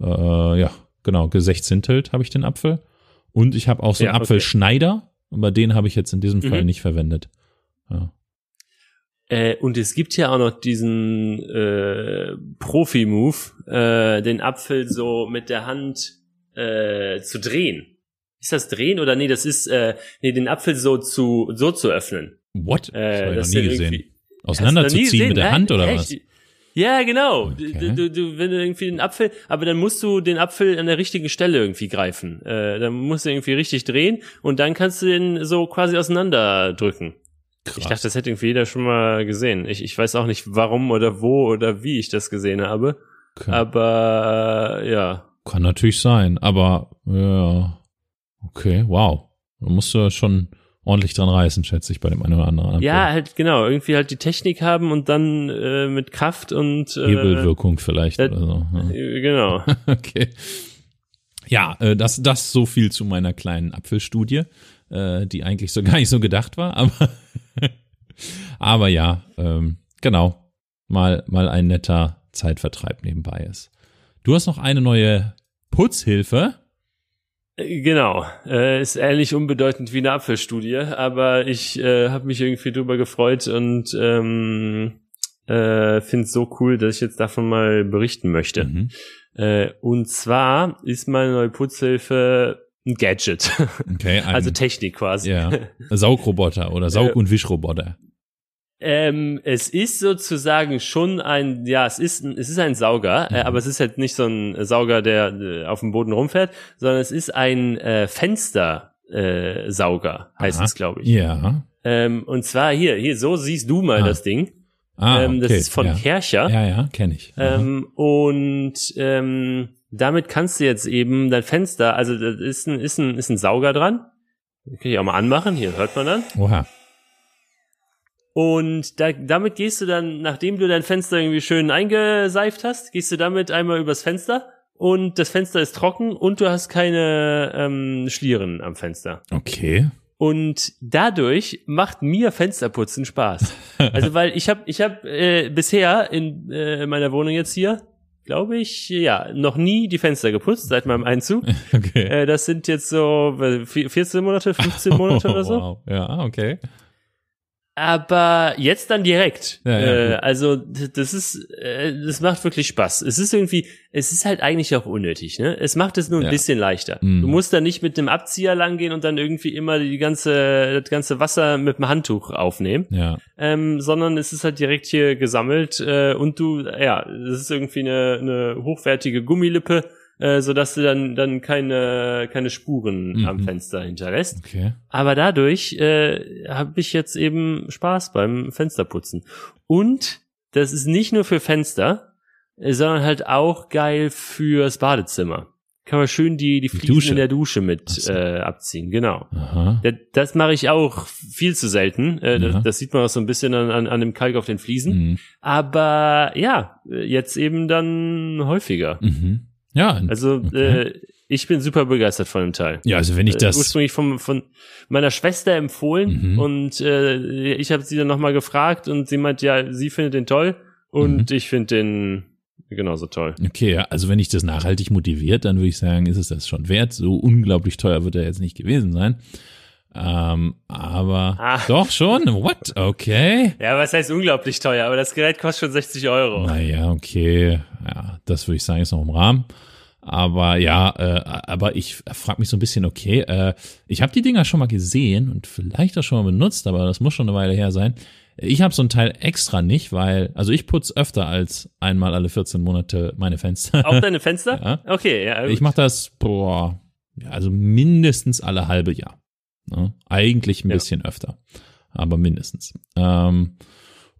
äh, ja, genau, gesechzehntelt habe ich den Apfel. Und ich habe auch so einen ja, Apfelschneider. Aber den habe ich jetzt in diesem Fall mhm. nicht verwendet. Ja. Äh, und es gibt ja auch noch diesen äh, Profi-Move, äh, den Apfel so mit der Hand äh, zu drehen. Ist das drehen oder nee, das ist äh, nee, den Apfel so zu so zu öffnen. What? Äh, das habe ich noch nie gesehen. Auseinanderzuziehen mit der Hand oder Echt? was? Ja, genau. Okay. Du, du, wenn du irgendwie den Apfel, aber dann musst du den Apfel an der richtigen Stelle irgendwie greifen. Äh, dann musst du irgendwie richtig drehen und dann kannst du den so quasi auseinanderdrücken. Krass. Ich dachte, das hätte irgendwie jeder schon mal gesehen. Ich, ich weiß auch nicht, warum oder wo oder wie ich das gesehen habe. Okay. Aber äh, ja. Kann natürlich sein, aber ja. Okay, wow. Da musst du schon ordentlich dran reißen, schätze ich, bei dem einen oder anderen. Ja, halt genau, irgendwie halt die Technik haben und dann äh, mit Kraft und äh, Hebelwirkung vielleicht äh, oder so. Ja. Äh, genau. okay. Ja, äh, das, das so viel zu meiner kleinen Apfelstudie, äh, die eigentlich so gar nicht so gedacht war, aber, aber ja, ähm, genau, mal, mal ein netter Zeitvertreib nebenbei ist. Du hast noch eine neue Putzhilfe. Genau, äh, ist ähnlich unbedeutend wie eine Apfelstudie, aber ich äh, habe mich irgendwie drüber gefreut und ähm, äh, finde es so cool, dass ich jetzt davon mal berichten möchte. Mhm. Äh, und zwar ist meine neue Putzhilfe ein Gadget, okay, ein, also Technik quasi. Ja, Saugroboter oder Saug- und Wischroboter. Ähm, es ist sozusagen schon ein, ja, es ist, es ist ein Sauger, äh, mhm. aber es ist halt nicht so ein Sauger, der äh, auf dem Boden rumfährt, sondern es ist ein äh, Fenster, äh, heißt Aha. es, glaube ich. Ja. Ähm, und zwar hier, hier, so siehst du mal Ah. das Ding. Ah, ähm, das okay, ist von ja. Kercher. Ja, ja, kenne ich. Ähm, und ähm, damit kannst du jetzt eben dein Fenster, also da ist ein, ist ein, ist ein Sauger dran. Den kann ich auch mal anmachen, hier hört man dann. Oha. Und da, damit gehst du dann, nachdem du dein Fenster irgendwie schön eingeseift hast, gehst du damit einmal übers Fenster und das Fenster ist trocken und du hast keine ähm, Schlieren am Fenster. Okay. Und dadurch macht mir Fensterputzen Spaß. Also weil ich habe ich hab, äh, bisher in äh, meiner Wohnung jetzt hier, glaube ich, ja, noch nie die Fenster geputzt seit meinem Einzug. Okay. Äh, das sind jetzt so äh, vier- 14 Monate, 15 Monate oder so. Wow. Ja, okay. Aber jetzt dann direkt. Ja, ja, äh, also das ist, äh, das macht wirklich Spaß. Es ist irgendwie, es ist halt eigentlich auch unnötig. Ne? Es macht es nur ein Ja. bisschen leichter. Mhm. Du musst da nicht mit dem Abzieher langgehen und dann irgendwie immer die ganze, das ganze Wasser mit dem Handtuch aufnehmen, Ja. ähm, sondern es ist halt direkt hier gesammelt äh, und du, ja, es ist irgendwie eine, eine hochwertige Gummilippe, äh, sodass du dann dann keine keine Spuren Mhm. am Fenster hinterlässt. Okay. Aber dadurch äh, habe ich jetzt eben Spaß beim Fensterputzen. Und das ist nicht nur für Fenster, äh, sondern halt auch geil fürs Badezimmer. Kann man schön die, die Fliesen Dusche. in der Dusche mit so. äh, abziehen, genau. Aha. Das, das mache ich auch viel zu selten. Äh, das, das sieht man auch so ein bisschen an, an, an dem Kalk auf den Fliesen. Mhm. Aber ja, jetzt eben dann häufiger. Mhm. Ja, Also okay. äh, ich bin super begeistert von dem Teil ja, also wenn ich äh, das, ursprünglich vom, von meiner Schwester empfohlen Mhm. und äh, ich habe sie dann nochmal gefragt und sie meint, ja, sie findet den toll und Mhm. ich finde den genauso toll. okay, ja, also wenn ich das nachhaltig motiviert, dann würde ich sagen, ist es das schon wert. So unglaublich teuer wird er jetzt nicht gewesen sein. Ähm, aber Ah. doch schon. What? Okay. Ja, was heißt unglaublich teuer, aber das Gerät kostet schon 60 Euro. Naja, okay. Ja, das würde ich sagen, ist noch im Rahmen. Aber ja, äh, aber ich frage mich so ein bisschen, okay, äh, ich habe die Dinger schon mal gesehen und vielleicht auch schon mal benutzt, aber das muss schon eine Weile her sein. Ich habe so ein Teil extra nicht, weil, also ich putze öfter als einmal alle 14 Monate meine Fenster. Auch deine Fenster? Ja. Okay, ja. gut. Ich mache das, boah, ja, also mindestens alle halbe Jahr. Ne? Eigentlich ein Ja. bisschen öfter, aber mindestens. Ähm,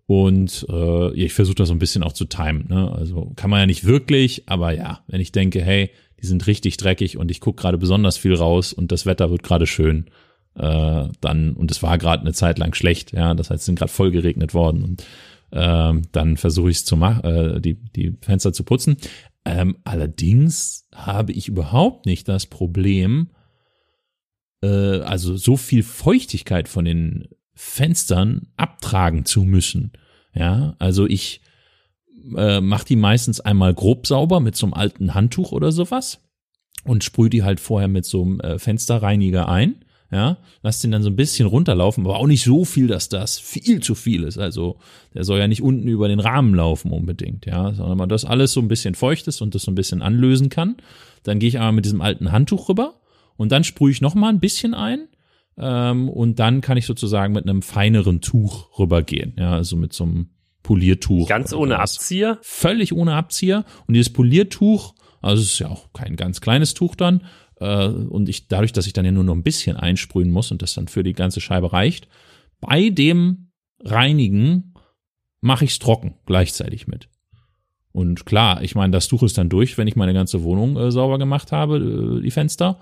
und äh, ich versuche das so ein bisschen auch zu timen. Ne? Also kann man ja nicht wirklich, aber ja, wenn ich denke, hey, die sind richtig dreckig und ich gucke gerade besonders viel raus und das Wetter wird gerade schön, äh, dann, und es war gerade eine Zeit lang schlecht, ja, das heißt, es sind gerade voll geregnet worden und ähm, dann versuche ich es zu machen, äh, die, die Fenster zu putzen. Ähm, allerdings habe ich überhaupt nicht das Problem, äh, also so viel Feuchtigkeit von den Fenstern abtragen zu müssen. Ja, also ich äh, mache die meistens einmal grob sauber mit so einem alten Handtuch oder sowas und sprühe die halt vorher mit so einem äh, Fensterreiniger ein. Ja, lass den dann so ein bisschen runterlaufen, aber auch nicht so viel, dass das viel zu viel ist. Also der soll ja nicht unten über den Rahmen laufen unbedingt, ja, sondern man das alles so ein bisschen feucht ist und das so ein bisschen anlösen kann. Dann gehe ich einmal mit diesem alten Handtuch rüber und dann sprühe ich noch mal ein bisschen ein ähm, und dann kann ich sozusagen mit einem feineren Tuch rübergehen, ja, also mit so einem Poliertuch. Ganz ohne sowas. Abzieher. Völlig ohne Abzieher und dieses Poliertuch, also es ist ja auch kein ganz kleines Tuch dann äh, und ich dadurch, dass ich dann ja nur noch ein bisschen einsprühen muss und das dann für die ganze Scheibe reicht, bei dem Reinigen mache ich es trocken gleichzeitig mit. Und klar, ich meine, das Tuch ist dann durch, wenn ich meine ganze Wohnung äh, sauber gemacht habe, äh, die Fenster.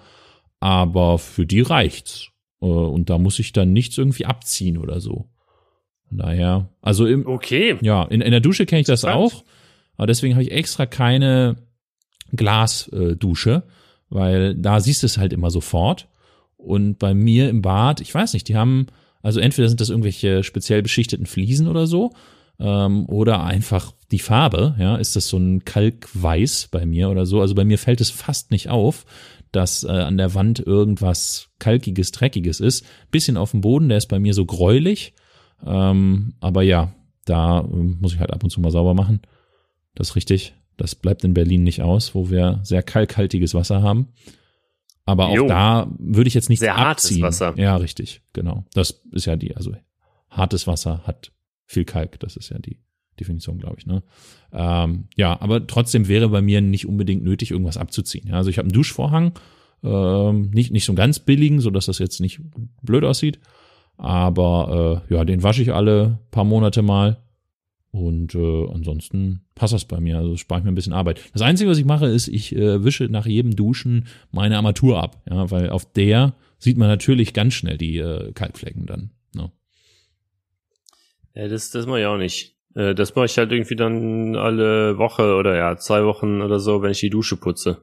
Aber für die reicht's. Äh, und da muss ich dann nichts irgendwie abziehen oder so. Von daher, also im, Okay. ja, in, in der Dusche kenne ich das Spannend. auch. Aber deswegen habe ich extra keine Glasdusche, weil da siehst du es halt immer sofort. Und bei mir im Bad, ich weiß nicht, die haben, also entweder sind das irgendwelche speziell beschichteten Fliesen oder so, ähm, oder einfach die Farbe, ja, ist das so ein Kalkweiß bei mir oder so. Also bei mir fällt es fast nicht auf, dass äh, an der Wand irgendwas Kalkiges, Dreckiges ist. Bisschen auf dem Boden, der ist bei mir so gräulich. Ähm, aber ja, da ähm, muss ich halt ab und zu mal sauber machen. Das ist richtig. Das bleibt in Berlin nicht aus, wo wir sehr kalkhaltiges Wasser haben. Aber auch Jo. da würde ich jetzt nicht Sehr hartes abziehen. Wasser. Ja, richtig, genau. Das ist ja die, also hartes Wasser hat viel Kalk, das ist ja die Definition, glaube ich. Ne? Ähm, ja, aber trotzdem wäre bei mir nicht unbedingt nötig, irgendwas abzuziehen. Ja, also ich habe einen Duschvorhang, Ähm, nicht, nicht so ganz billigen, so dass das jetzt nicht blöd aussieht. Aber äh, ja, den wasche ich alle paar Monate mal. Und äh, ansonsten passt das bei mir. Also spare ich mir ein bisschen Arbeit. Das Einzige, was ich mache, ist, ich äh, wische nach jedem Duschen meine Armatur ab. Ja, weil auf der sieht man natürlich ganz schnell die äh, Kalkflecken dann. Ne? Ja, das, das mache ich auch nicht. Äh, das mache ich halt irgendwie dann alle Woche oder ja, zwei Wochen oder so, wenn ich die Dusche putze.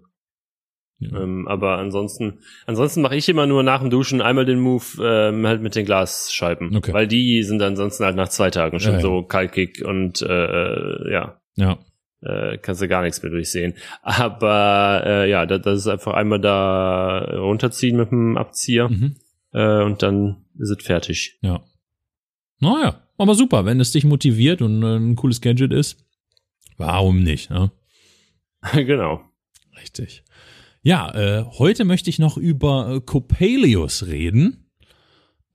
Ja. Ähm, aber ansonsten, ansonsten mache ich immer nur nach dem Duschen einmal den Move ähm, halt mit den Glasscheiben, okay. weil die sind ansonsten halt nach zwei Tagen schon ja, ja. so kalkig und äh, äh, ja, ja, äh, kannst du gar nichts mehr durchsehen. Aber äh, ja, das, das ist einfach einmal da runterziehen mit dem Abzieher mhm. äh, und dann ist es fertig. Ja. Naja, aber super, wenn es dich motiviert und äh, ein cooles Gadget ist, warum nicht? Ne? genau. Richtig. Ja, äh, heute möchte ich noch über äh, Coppelius reden.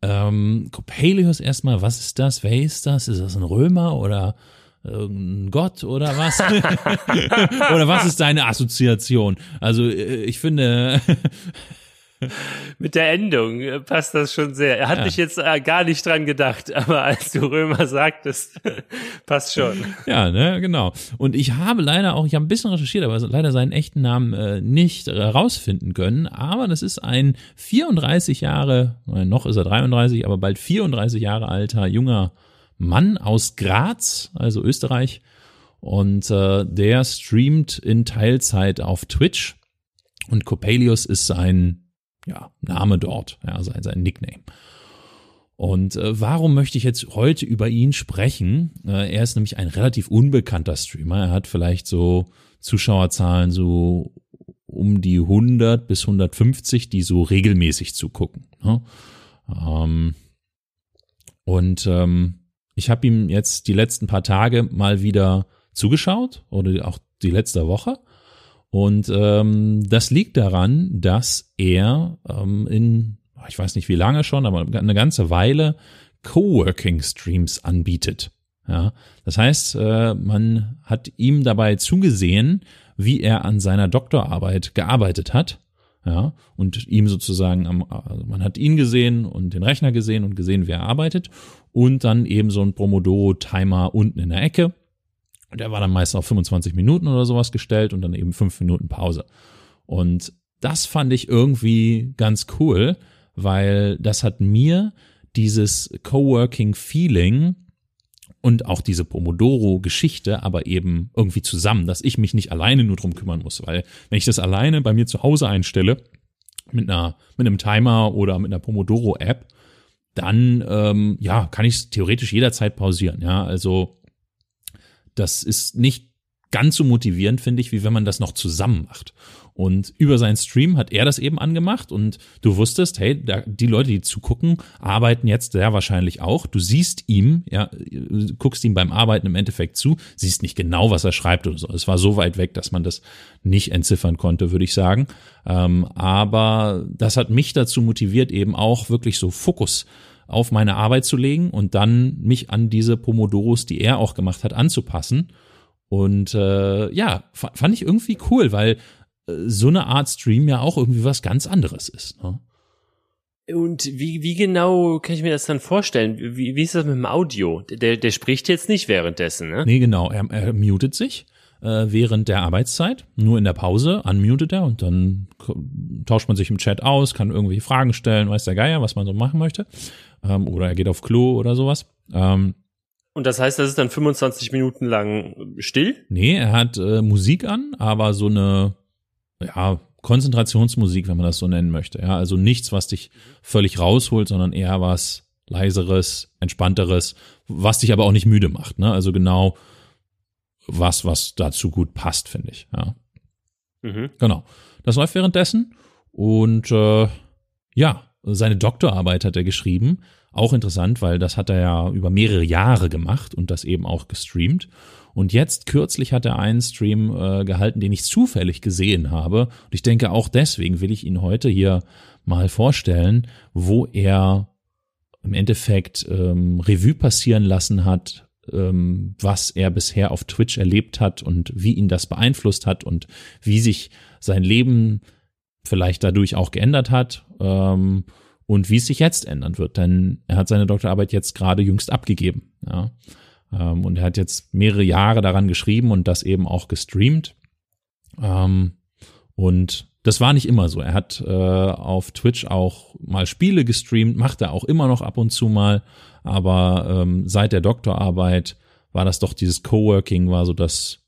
Ähm, Coppelius erstmal, was ist das? Wer ist das? Ist das ein Römer oder ein Gott oder was? oder was ist deine Assoziation? Also äh, ich finde, Mit der Endung äh, passt das schon sehr. Er hat ja. mich jetzt äh, gar nicht dran gedacht, aber als du Römer sagtest, passt schon. Ja, ne, genau. Und ich habe leider auch, ich habe ein bisschen recherchiert, aber leider seinen echten Namen äh, nicht herausfinden können. Aber das ist ein 34 Jahre, noch ist er 33, aber bald 34 Jahre alter junger Mann aus Graz, also Österreich. Und äh, der streamt in Teilzeit auf Twitch. Und Coppelius ist sein ja, Name dort, ja, sein, sein Nickname. Und äh, warum möchte ich jetzt heute über ihn sprechen? Äh, er ist nämlich ein relativ unbekannter Streamer. Er hat vielleicht so Zuschauerzahlen so um die 100 bis 150, die so regelmäßig zugucken. Ne? Ähm, und ähm, ich habe ihm jetzt die letzten paar Tage mal wieder zugeschaut oder auch die letzte Woche und ähm, das liegt daran, dass er ähm, in, ich weiß nicht wie lange schon, aber eine ganze Weile Coworking-Streams anbietet. Ja, das heißt, äh, man hat ihm dabei zugesehen, wie er an seiner Doktorarbeit gearbeitet hat. Ja, und ihm sozusagen am, also man hat ihn gesehen und den Rechner gesehen und gesehen, wie er arbeitet und dann eben so ein Pomodoro-Timer unten in der Ecke der war dann meist auf 25 Minuten oder sowas gestellt und dann eben fünf Minuten Pause. Und das fand ich irgendwie ganz cool, weil das hat mir dieses Coworking-Feeling und auch diese Pomodoro-Geschichte aber eben irgendwie zusammen, dass ich mich nicht alleine nur drum kümmern muss, weil wenn ich das alleine bei mir zu Hause einstelle, mit einer, mit einem Timer oder mit einer Pomodoro-App, dann ähm, ja, kann ich es theoretisch jederzeit pausieren. Ja, also das ist nicht ganz so motivierend, finde ich, wie wenn man das noch zusammen macht. Und über seinen Stream hat er das eben angemacht und du wusstest, hey, da, die Leute, die zugucken, arbeiten jetzt sehr wahrscheinlich auch. Du siehst ihm, ja, guckst ihm beim Arbeiten im Endeffekt zu, siehst nicht genau, was er schreibt oder so. Es war so weit weg, dass man das nicht entziffern konnte, würde ich sagen. Ähm, aber das hat mich dazu motiviert, eben auch wirklich so Fokus auf meine Arbeit zu legen und dann mich an diese Pomodoros, die er auch gemacht hat, anzupassen. Und äh, ja, fand ich irgendwie cool, weil äh, so eine Art Stream ja auch irgendwie was ganz anderes ist. Ne? Und wie, wie genau kann ich mir das dann vorstellen? Wie, wie ist das mit dem Audio? Der, der spricht jetzt nicht währenddessen, ne? Nee, genau. Er, er mutet sich äh, während der Arbeitszeit. Nur in der Pause unmutet er und dann tauscht man sich im Chat aus, kann irgendwie Fragen stellen, weiß der Geier, was man so machen möchte ähm, oder er geht auf Klo oder sowas. Ähm, und das heißt, das ist dann 25 Minuten lang still? Nee, er hat äh, Musik an, aber so eine, ja, Konzentrationsmusik, wenn man das so nennen möchte. Ja, also nichts, was dich völlig rausholt, sondern eher was leiseres, entspannteres, was dich aber auch nicht müde macht. Ne? Also genau was, was dazu gut passt, finde ich. Ja. Mhm. Genau. Das läuft währenddessen und äh, ja, seine Doktorarbeit hat er geschrieben. Auch interessant, weil das hat er ja über mehrere Jahre gemacht und das eben auch gestreamt. Und jetzt kürzlich hat er einen Stream äh, gehalten, den ich zufällig gesehen habe. Und ich denke, auch deswegen will ich ihn heute hier mal vorstellen, wo er im Endeffekt ähm, Revue passieren lassen hat, was er bisher auf Twitch erlebt hat und wie ihn das beeinflusst hat und wie sich sein Leben vielleicht dadurch auch geändert hat ähm, und wie es sich jetzt ändern wird. Denn er hat seine Doktorarbeit jetzt gerade jüngst abgegeben. Ja. Ähm, und er hat jetzt mehrere Jahre daran geschrieben und das eben auch gestreamt. Ähm, und das war nicht immer so. Er hat äh, auf Twitch auch mal Spiele gestreamt, macht er auch immer noch ab und zu mal. Aber ähm, seit der Doktorarbeit war das doch dieses Coworking, war so das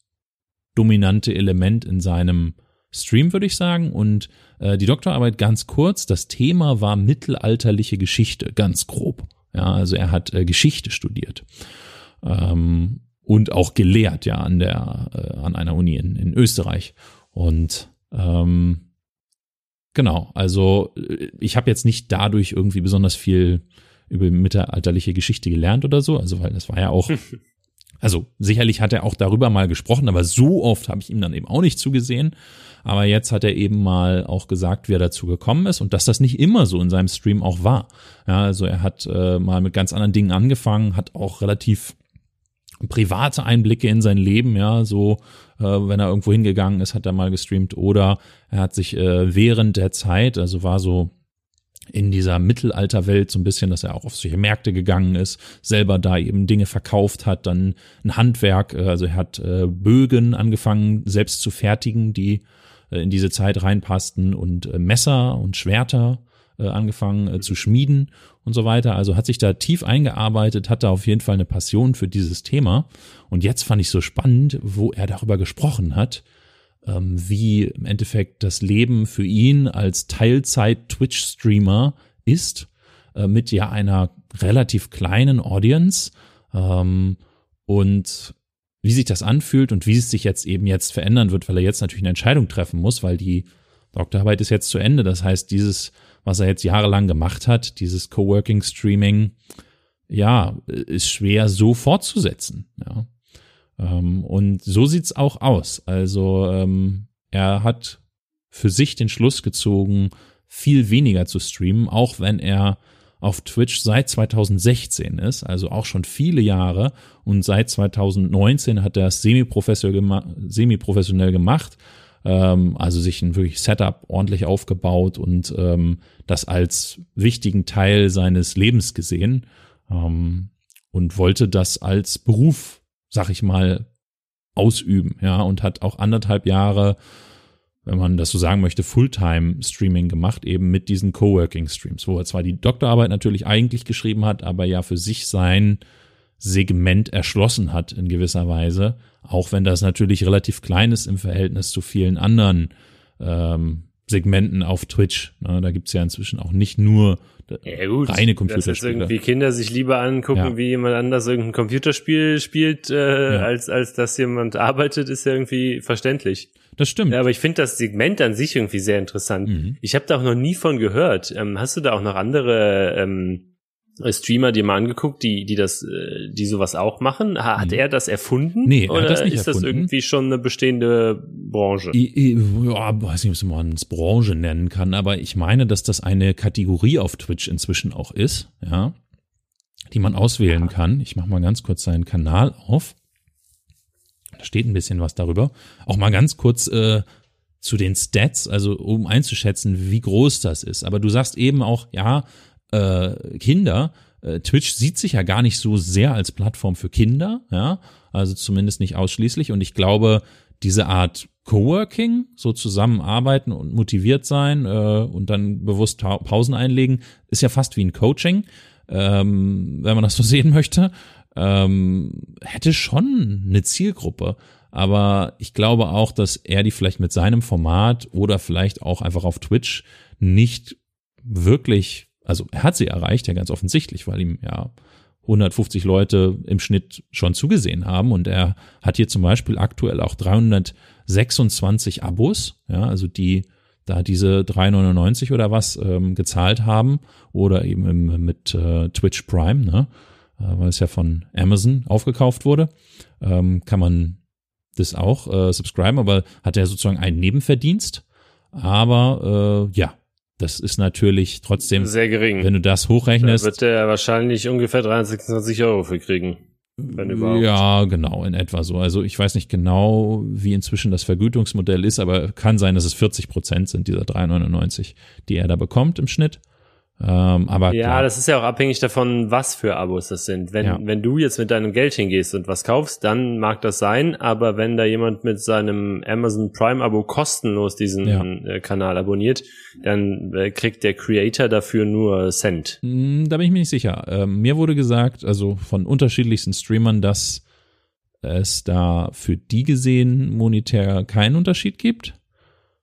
dominante Element in seinem Stream, würde ich sagen. Und äh, die Doktorarbeit ganz kurz, das Thema war mittelalterliche Geschichte, ganz grob. Ja, also er hat äh, Geschichte studiert. Ähm, und auch gelehrt, ja, an der, äh, an einer Uni in, in Österreich. Und ähm, Genau, also äh, ich habe jetzt nicht dadurch irgendwie besonders viel über mittelalterliche Geschichte gelernt oder so, also weil das war ja auch, also sicherlich hat er auch darüber mal gesprochen, aber so oft habe ich ihm dann eben auch nicht zugesehen. Aber jetzt hat er eben mal auch gesagt, wie er dazu gekommen ist und dass das nicht immer so in seinem Stream auch war. Ja, also er hat äh, mal mit ganz anderen Dingen angefangen, hat auch relativ private Einblicke in sein Leben, ja, so äh, wenn er irgendwo hingegangen ist, hat er mal gestreamt oder er hat sich äh, während der Zeit, also war so in dieser Mittelalterwelt so ein bisschen, dass er auch auf solche Märkte gegangen ist, selber da eben Dinge verkauft hat, dann ein Handwerk, äh, also er hat äh, Bögen angefangen selbst zu fertigen, die äh, in diese Zeit reinpassten und äh, Messer und Schwerter angefangen äh, zu schmieden und so weiter. Also hat sich da tief eingearbeitet, hat da auf jeden Fall eine Passion für dieses Thema. Und jetzt fand ich so spannend, wo er darüber gesprochen hat, ähm, wie im Endeffekt das Leben für ihn als Teilzeit-Twitch-Streamer ist, äh, mit ja einer relativ kleinen Audience. Ähm, und wie sich das anfühlt und wie es sich jetzt eben jetzt verändern wird, weil er jetzt natürlich eine Entscheidung treffen muss, weil die Doktorarbeit ist jetzt zu Ende. Das heißt, dieses was er jetzt jahrelang gemacht hat, dieses Coworking Streaming, ja, ist schwer so fortzusetzen. Ja. Ähm, und so sieht's auch aus. Also ähm, er hat für sich den Schluss gezogen, viel weniger zu streamen, auch wenn er auf Twitch seit 2016 ist, also auch schon viele Jahre und seit 2019 hat er es semi-professionell gemacht ähm, also sich ein wirklich Setup ordentlich aufgebaut und ähm, das als wichtigen Teil seines Lebens gesehen ähm, und wollte das als Beruf, sag ich mal, ausüben, ja, und hat auch anderthalb Jahre, wenn man das so sagen möchte, Fulltime-Streaming gemacht, eben mit diesen Coworking-Streams, wo er zwar die Doktorarbeit natürlich eigentlich geschrieben hat, aber ja für sich sein Segment erschlossen hat in gewisser Weise, auch wenn das natürlich relativ klein ist im Verhältnis zu vielen anderen ähm, Segmenten auf Twitch. Ne? Da gibt's ja inzwischen auch nicht nur ja, gut, reine Computerspiele. Dass irgendwie Kinder sich lieber angucken, ja. wie jemand anders irgendein Computerspiel spielt, äh, ja. als, als dass jemand arbeitet, ist ja irgendwie verständlich. Das stimmt. Ja, aber ich finde das Segment an sich irgendwie sehr interessant. Mhm. Ich habe da auch noch nie von gehört. Ähm, hast du da auch noch andere ähm, Streamer dir mal angeguckt, die, die das, äh, die sowas auch machen? Hat mhm. er das erfunden? Nee, er oder das nicht ist erfunden. das irgendwie schon eine bestehende Branche? Ich, ich, ja, weiß nicht, ob man es Branche nennen kann, aber ich meine, dass das eine Kategorie auf Twitch inzwischen auch ist, ja, die man auswählen kann. Ich mache mal ganz kurz seinen Kanal auf. Da steht ein bisschen was darüber. Auch mal ganz kurz äh, zu den Stats, also um einzuschätzen, wie groß das ist. Aber du sagst eben auch, ja, äh, Kinder. Äh, Twitch sieht sich ja gar nicht so sehr als Plattform für Kinder, ja, also zumindest nicht ausschließlich. Und ich glaube, diese Art Coworking, so zusammenarbeiten und motiviert sein äh, und dann bewusst Pausen einlegen, ist ja fast wie ein Coaching, ähm, wenn man das so sehen möchte. Ähm, hätte schon eine Zielgruppe. Aber ich glaube auch, dass er die vielleicht mit seinem Format oder vielleicht auch einfach auf Twitch nicht wirklich also er hat sie erreicht, ja ganz offensichtlich, weil ihm ja 150 Leute im Schnitt schon zugesehen haben. Und er hat hier zum Beispiel aktuell auch 326 Abos, ja, also die da diese 3,99 oder was ähm, gezahlt haben. Oder eben im, mit äh, Twitch Prime, ne, äh, weil es ja von Amazon aufgekauft wurde, ähm, kann man das auch äh, subscriben, aber hat er sozusagen einen Nebenverdienst. Aber äh, ja, das ist natürlich trotzdem sehr gering. Wenn du das hochrechnest. Da wird er wahrscheinlich ungefähr 326 Euro für kriegen. Wenn überhaupt. Ja, genau, in etwa so. Also ich weiß nicht genau, wie inzwischen das Vergütungsmodell ist, aber kann sein, dass es 40 Prozent sind dieser 3,99, die er da bekommt im Schnitt. Ähm, aber ja, klar, das ist ja auch abhängig davon, was für Abos das sind. Wenn, Ja. wenn du jetzt mit deinem Geld hingehst und was kaufst, dann mag das sein, aber wenn da jemand mit seinem Amazon Prime Abo kostenlos diesen Ja. äh, Kanal abonniert, dann äh, kriegt der Creator dafür nur Cent. Hm, Da bin ich mir nicht sicher. Ähm, mir wurde gesagt, also von unterschiedlichsten Streamern, dass es da für die gesehen monetär keinen Unterschied gibt.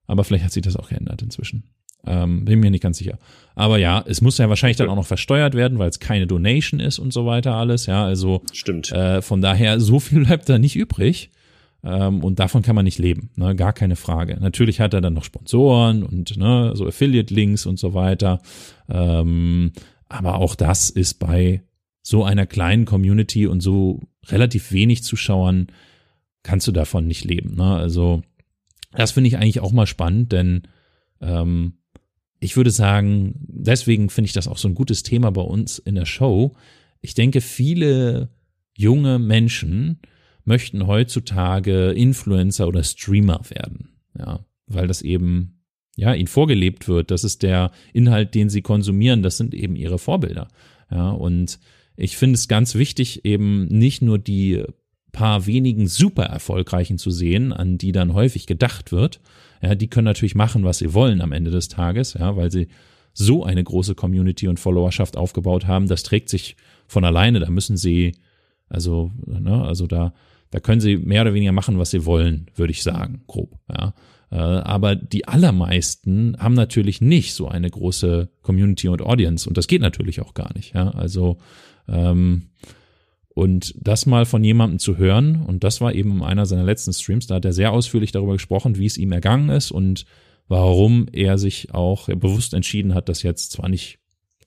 Aber vielleicht hat sich das auch geändert inzwischen. Ähm, bin mir nicht ganz sicher. Aber ja, es muss ja wahrscheinlich dann auch noch versteuert werden, weil es keine Donation ist und so weiter alles. Ja, also Stimmt. äh, von daher, so viel bleibt da nicht übrig. Ähm, und davon kann man nicht leben, ne? gar keine Frage. Natürlich hat er dann noch Sponsoren und ne, so Affiliate-Links und so weiter. Ähm, aber auch das ist bei so einer kleinen Community und so relativ wenig Zuschauern, kannst du davon nicht leben. Ne? Also das finde ich eigentlich auch mal spannend, denn ähm, ich würde sagen, deswegen finde ich das auch so ein gutes Thema bei uns in der Show. Ich denke, viele junge Menschen möchten heutzutage Influencer oder Streamer werden. Ja, weil das eben, ja, ihnen vorgelebt wird. Das ist der Inhalt, den sie konsumieren. Das sind eben ihre Vorbilder. Ja, und ich finde es ganz wichtig, eben nicht nur die paar wenigen super erfolgreichen zu sehen, an die dann häufig gedacht wird. Ja, die können natürlich machen, was sie wollen am Ende des Tages, ja, weil sie so eine große Community und Followerschaft aufgebaut haben. Das trägt sich von alleine. Da müssen sie, also, ne, also da, da können sie mehr oder weniger machen, was sie wollen, würde ich sagen, grob. Ja. Äh, Aber die allermeisten haben natürlich nicht so eine große Community und Audience und das geht natürlich auch gar nicht. Ja. Also ähm, und das mal von jemandem zu hören, und das war eben einer seiner letzten Streams, da hat er sehr ausführlich darüber gesprochen, wie es ihm ergangen ist und warum er sich auch bewusst entschieden hat, das jetzt zwar nicht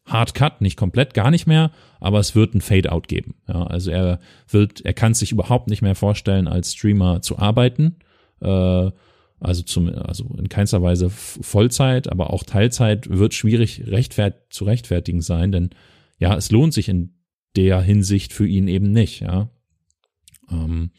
Hard Cut, nicht komplett, gar nicht mehr, aber es wird ein Fade-out geben. Ja, also er wird, er kann sich überhaupt nicht mehr vorstellen, als Streamer zu arbeiten. Äh, also zum, also in keinster Weise Vollzeit, aber auch Teilzeit wird schwierig rechtfert zu rechtfertigen sein, denn ja, es lohnt sich in der Hinsicht für ihn eben nicht, ja. Ähm,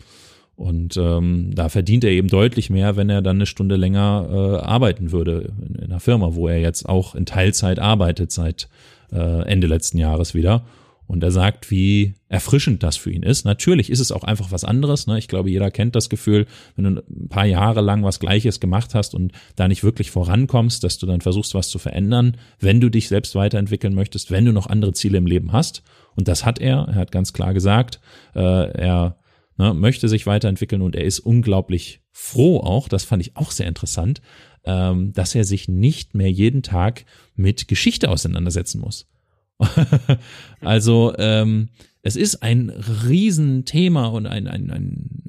und ähm, da verdient er eben deutlich mehr, wenn er dann eine Stunde länger äh, arbeiten würde in, in einer Firma, wo er jetzt auch in Teilzeit arbeitet seit äh, Ende letzten Jahres wieder. Und er sagt, wie erfrischend das für ihn ist. Natürlich ist es auch einfach was anderes. Ne? Ich glaube, jeder kennt das Gefühl, wenn du ein paar Jahre lang was Gleiches gemacht hast und da nicht wirklich vorankommst, dass du dann versuchst, was zu verändern, wenn du dich selbst weiterentwickeln möchtest, wenn du noch andere Ziele im Leben hast. Und das hat er. Er hat ganz klar gesagt, äh, er ne, möchte sich weiterentwickeln und er ist unglaublich froh auch, das fand ich auch sehr interessant, ähm, dass er sich nicht mehr jeden Tag mit Geschichte auseinandersetzen muss. also ähm, es ist ein Riesenthema und ein, ein, ein,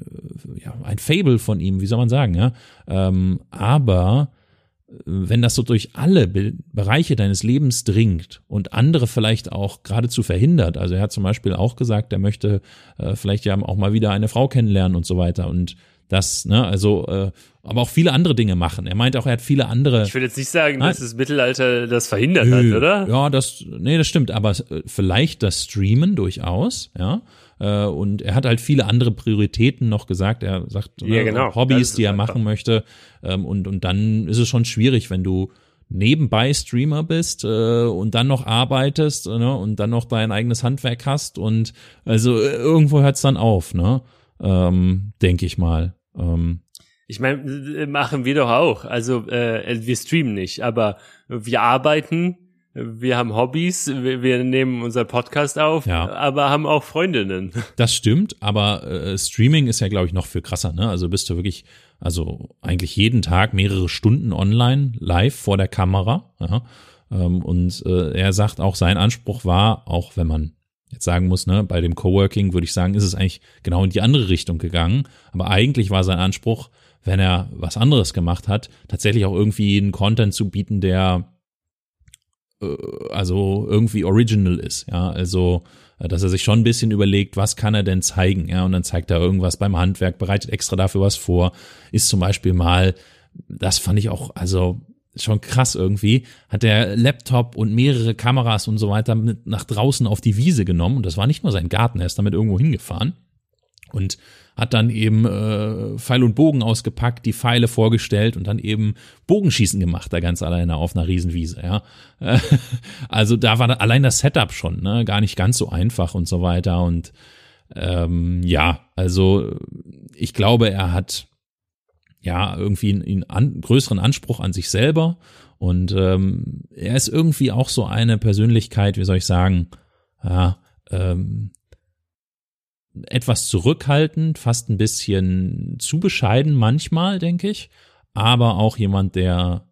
äh, ja, ein Fable von ihm, wie soll man sagen, ja. Ähm, aber wenn das so durch alle Be Bereiche deines Lebens dringt und andere vielleicht auch geradezu verhindert, also er hat zum Beispiel auch gesagt, er möchte äh, vielleicht ja auch mal wieder eine Frau kennenlernen und so weiter und das, ne, also, äh, aber auch viele andere Dinge machen. Er meint auch, er hat viele andere. Ich will jetzt nicht sagen, Nein. dass das Mittelalter das verhindert hat, oder? Ja, das, nee, das stimmt, aber äh, vielleicht das Streamen durchaus, ja. Äh, Und er hat halt viele andere Prioritäten noch gesagt. Er sagt, Ja, ne, genau. Hobbys, die er einfach. machen möchte. Ähm, Und, und dann ist es schon schwierig, wenn du nebenbei Streamer bist äh, und dann noch arbeitest ne, und dann noch dein eigenes Handwerk hast und also irgendwo hört's dann auf, ne? Ähm, Denke ich mal. Ähm, Ich meine, äh, machen wir doch auch. Also äh, wir streamen nicht, aber wir arbeiten, wir haben Hobbys, wir, wir nehmen unser Podcast auf, Ja. aber haben auch Freundinnen. Das stimmt, aber äh, Streaming ist ja, glaube ich, noch viel krasser. Ne? Also bist du wirklich, also eigentlich jeden Tag mehrere Stunden online, live vor der Kamera. Ja? Ähm, und äh, er sagt auch, sein Anspruch war, auch wenn man jetzt sagen muss, ne, bei dem Coworking würde ich sagen, ist es eigentlich genau in die andere Richtung gegangen. Aber eigentlich war sein Anspruch, wenn er was anderes gemacht hat, tatsächlich auch irgendwie einen Content zu bieten, der also irgendwie original ist, ja, also äh, dass er sich schon ein bisschen überlegt, was kann er denn zeigen, ja, und dann zeigt er irgendwas beim Handwerk, bereitet extra dafür was vor, ist zum Beispiel mal, das fand ich auch, also schon krass irgendwie, hat der Laptop und mehrere Kameras und so weiter mit nach draußen auf die Wiese genommen. Und das war nicht nur sein Garten, er ist damit irgendwo hingefahren. Und hat dann eben äh, Pfeil und Bogen ausgepackt, die Pfeile vorgestellt und dann eben Bogenschießen gemacht, da ganz alleine auf einer Riesenwiese, ja. also da war allein das Setup schon, ne, gar nicht ganz so einfach und so weiter. Und ähm, ja, also ich glaube, er hat ja irgendwie einen, einen größeren Anspruch an sich selber und ähm, er ist irgendwie auch so eine Persönlichkeit, wie soll ich sagen, ja, ähm, etwas zurückhaltend, fast ein bisschen zu bescheiden manchmal, denke ich, aber auch jemand, der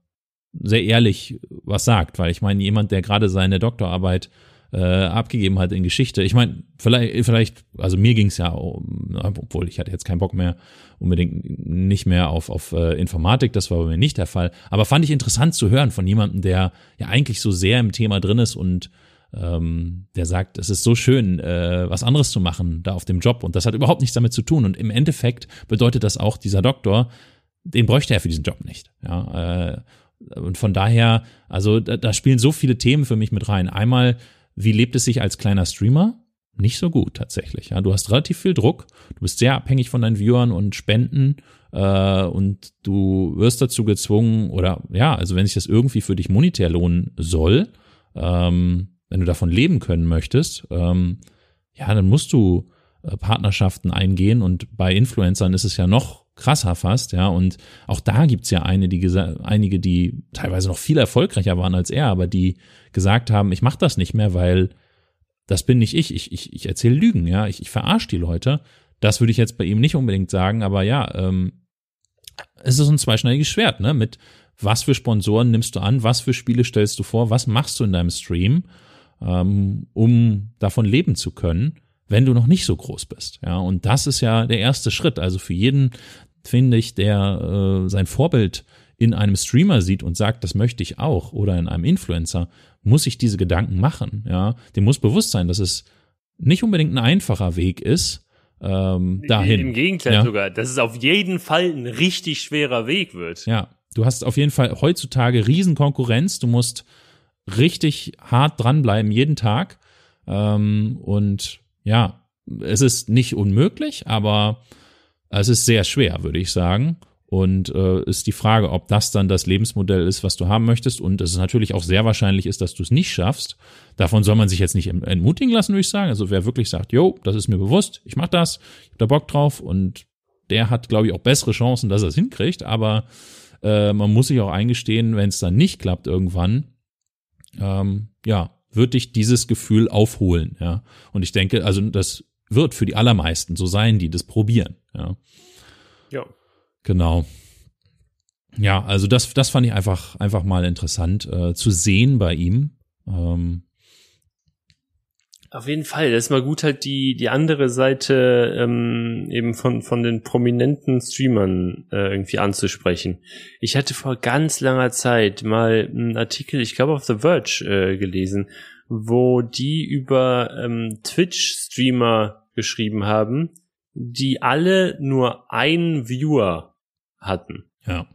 sehr ehrlich was sagt, weil ich meine, jemand, der gerade seine Doktorarbeit äh, abgegeben hat in Geschichte. Ich meine, vielleicht, vielleicht, also mir ging es ja, obwohl ich hatte jetzt keinen Bock mehr, unbedingt nicht mehr auf, auf äh, Informatik, das war bei mir nicht der Fall. Aber fand ich interessant zu hören von jemandem, der ja eigentlich so sehr im Thema drin ist und ähm, der sagt, es ist so schön, äh, was anderes zu machen da auf dem Job und das hat überhaupt nichts damit zu tun. Und im Endeffekt bedeutet das auch, dieser Doktor, den bräuchte er für diesen Job nicht. Ja, äh, und von daher, also da, da spielen so viele Themen für mich mit rein. Einmal, wie lebt es sich als kleiner Streamer? Nicht so gut tatsächlich. Ja, du hast relativ viel Druck, du bist sehr abhängig von deinen Viewern und Spenden äh, und du wirst dazu gezwungen oder ja, also wenn sich das irgendwie für dich monetär lohnen soll, ähm, wenn du davon leben können möchtest, ähm, ja, dann musst du äh, Partnerschaften eingehen und bei Influencern ist es ja noch krasser fast, ja, und auch da gibt's ja eine, die einige, die teilweise noch viel erfolgreicher waren als er, aber die gesagt haben, ich mache das nicht mehr, weil das bin nicht ich, ich, ich, ich erzähle Lügen, ja, ich, ich verarsche die Leute. Das würde ich jetzt bei ihm nicht unbedingt sagen, aber ja, ähm, es ist ein zweischneidiges Schwert, ne? Mit was für Sponsoren nimmst du an, was für Spiele stellst du vor, was machst du in deinem Stream? Ähm, um davon leben zu können, wenn du noch nicht so groß bist. Ja, und das ist ja der erste Schritt. Also für jeden, finde ich, der äh, sein Vorbild in einem Streamer sieht und sagt, das möchte ich auch, oder in einem Influencer, muss ich diese Gedanken machen. Ja, dem muss bewusst sein, dass es nicht unbedingt ein einfacher Weg ist, ähm, dahin. Im Gegenteil ja. sogar, dass es auf jeden Fall ein richtig schwerer Weg wird. Ja, du hast auf jeden Fall heutzutage Riesenkonkurrenz. Du musst richtig hart dranbleiben jeden Tag. Ähm, und ja, es ist nicht unmöglich, aber es ist sehr schwer, würde ich sagen. Und äh, ist die Frage, ob das dann das Lebensmodell ist, was du haben möchtest. Und es ist natürlich auch sehr wahrscheinlich ist, dass du es nicht schaffst. Davon soll man sich jetzt nicht entmutigen lassen, würde ich sagen. Also wer wirklich sagt, jo, das ist mir bewusst, ich mach das, ich hab da Bock drauf und der hat, glaube ich, auch bessere Chancen, dass er es hinkriegt. Aber äh, man muss sich auch eingestehen, wenn es dann nicht klappt irgendwann, ähm, ja, wird dich dieses Gefühl aufholen, ja. Und ich denke, also das wird für die allermeisten so sein, die das probieren, ja. Ja. Genau. Ja, also das, das fand ich einfach, einfach mal interessant äh, zu sehen bei ihm. Ähm, auf jeden Fall, das ist mal gut halt die die andere Seite ähm, eben von von den prominenten Streamern äh, irgendwie anzusprechen. Ich hatte vor ganz langer Zeit mal einen Artikel, ich glaube auf The Verge äh, gelesen, wo die über ähm, Twitch-Streamer geschrieben haben, die alle nur einen Viewer hatten. Ja.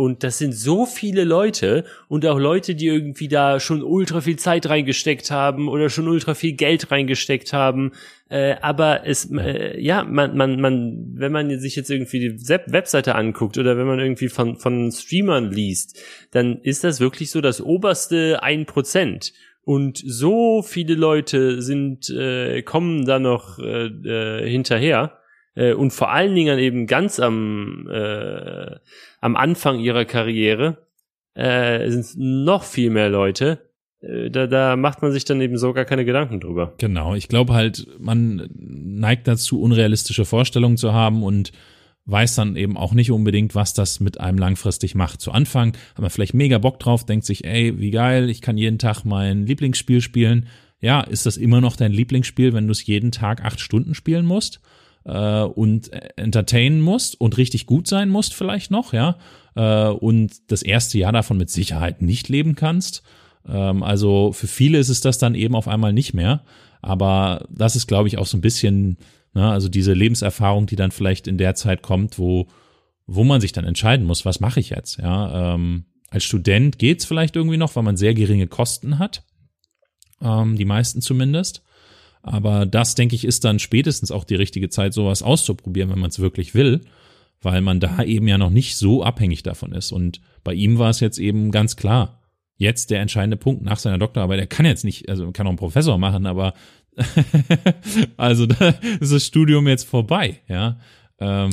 Und das sind so viele Leute und auch Leute, die irgendwie da schon ultra viel Zeit reingesteckt haben oder schon ultra viel Geld reingesteckt haben. Äh, aber es, äh, ja, man, man, man, wenn man sich jetzt irgendwie die Webseite anguckt oder wenn man irgendwie von, von Streamern liest, dann ist das wirklich so das oberste ein Prozent. Und so viele Leute sind, äh, kommen da noch äh, äh, hinterher äh, und vor allen Dingen eben ganz am, äh, am Anfang ihrer Karriere äh, sind noch viel mehr Leute. Äh, da, da macht man sich dann eben so gar keine Gedanken drüber. Genau, ich glaube halt, man neigt dazu, unrealistische Vorstellungen zu haben und weiß dann eben auch nicht unbedingt, was das mit einem langfristig macht. Zu Anfang hat man vielleicht mega Bock drauf, denkt sich, ey, wie geil, ich kann jeden Tag mein Lieblingsspiel spielen. Ja, ist das immer noch dein Lieblingsspiel, wenn du es jeden Tag acht Stunden spielen musst? Äh, und entertainen musst und richtig gut sein musst vielleicht noch, ja, äh, und das erste Jahr davon mit Sicherheit nicht leben kannst. Ähm, also für viele ist es das dann eben auf einmal nicht mehr. Aber das ist, glaube ich, auch so ein bisschen, ne, also diese Lebenserfahrung, die dann vielleicht in der Zeit kommt, wo, wo man sich dann entscheiden muss, was mache ich jetzt, ja. Ähm, als Student geht's vielleicht irgendwie noch, weil man sehr geringe Kosten hat. Ähm, die meisten zumindest. Aber das, denke ich, ist dann spätestens auch die richtige Zeit, sowas auszuprobieren, wenn man es wirklich will, weil man da eben ja noch nicht so abhängig davon ist. Und bei ihm war es jetzt eben ganz klar, jetzt der entscheidende Punkt nach seiner Doktorarbeit. Er kann jetzt nicht, also kann auch einen Professor machen, aber also da ist das Studium jetzt vorbei, ja. Ähm,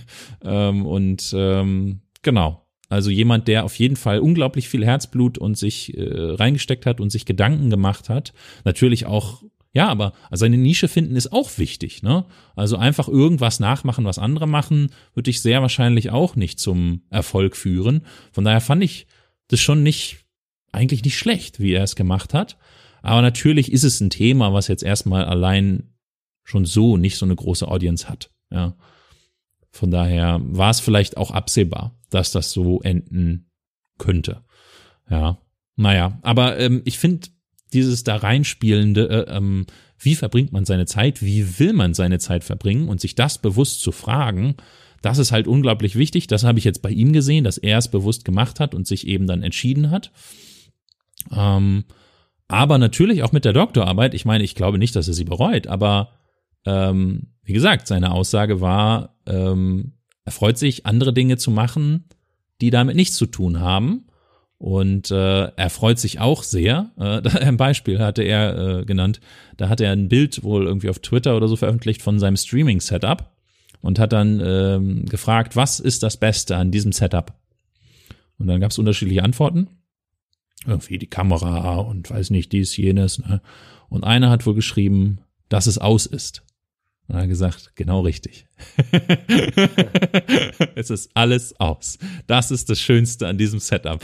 ähm, und ähm, genau. Also jemand, der auf jeden Fall unglaublich viel Herzblut und sich äh, reingesteckt hat und sich Gedanken gemacht hat. Natürlich auch ja, aber also eine Nische finden ist auch wichtig, ne? Also einfach irgendwas nachmachen, was andere machen, würde ich sehr wahrscheinlich auch nicht zum Erfolg führen. Von daher fand ich das schon nicht, eigentlich nicht schlecht, wie er es gemacht hat. Aber natürlich ist es ein Thema, was jetzt erstmal allein schon so nicht so eine große Audience hat, ja. Von daher war es vielleicht auch absehbar, dass das so enden könnte. Ja. Naja, aber ähm, ich finde, dieses da reinspielende, äh, ähm, wie verbringt man seine Zeit, wie will man seine Zeit verbringen und sich das bewusst zu fragen, das ist halt unglaublich wichtig. Das habe ich jetzt bei ihm gesehen, dass er es bewusst gemacht hat und sich eben dann entschieden hat. Ähm, aber natürlich auch mit der Doktorarbeit. Ich meine, ich glaube nicht, dass er sie bereut, aber ähm, wie gesagt, seine Aussage war, ähm, er freut sich, andere Dinge zu machen, die damit nichts zu tun haben. Und äh, er freut sich auch sehr. Äh, ein Beispiel hatte er äh, genannt. Da hat er ein Bild wohl irgendwie auf Twitter oder so veröffentlicht von seinem Streaming-Setup und hat dann ähm, gefragt, was ist das Beste an diesem Setup? Und dann gab es unterschiedliche Antworten. Irgendwie die Kamera und weiß nicht, dies, jenes. Ne? Und einer hat wohl geschrieben, dass es aus ist. Und er hat gesagt, genau richtig. es ist alles aus. Das ist das Schönste an diesem Setup.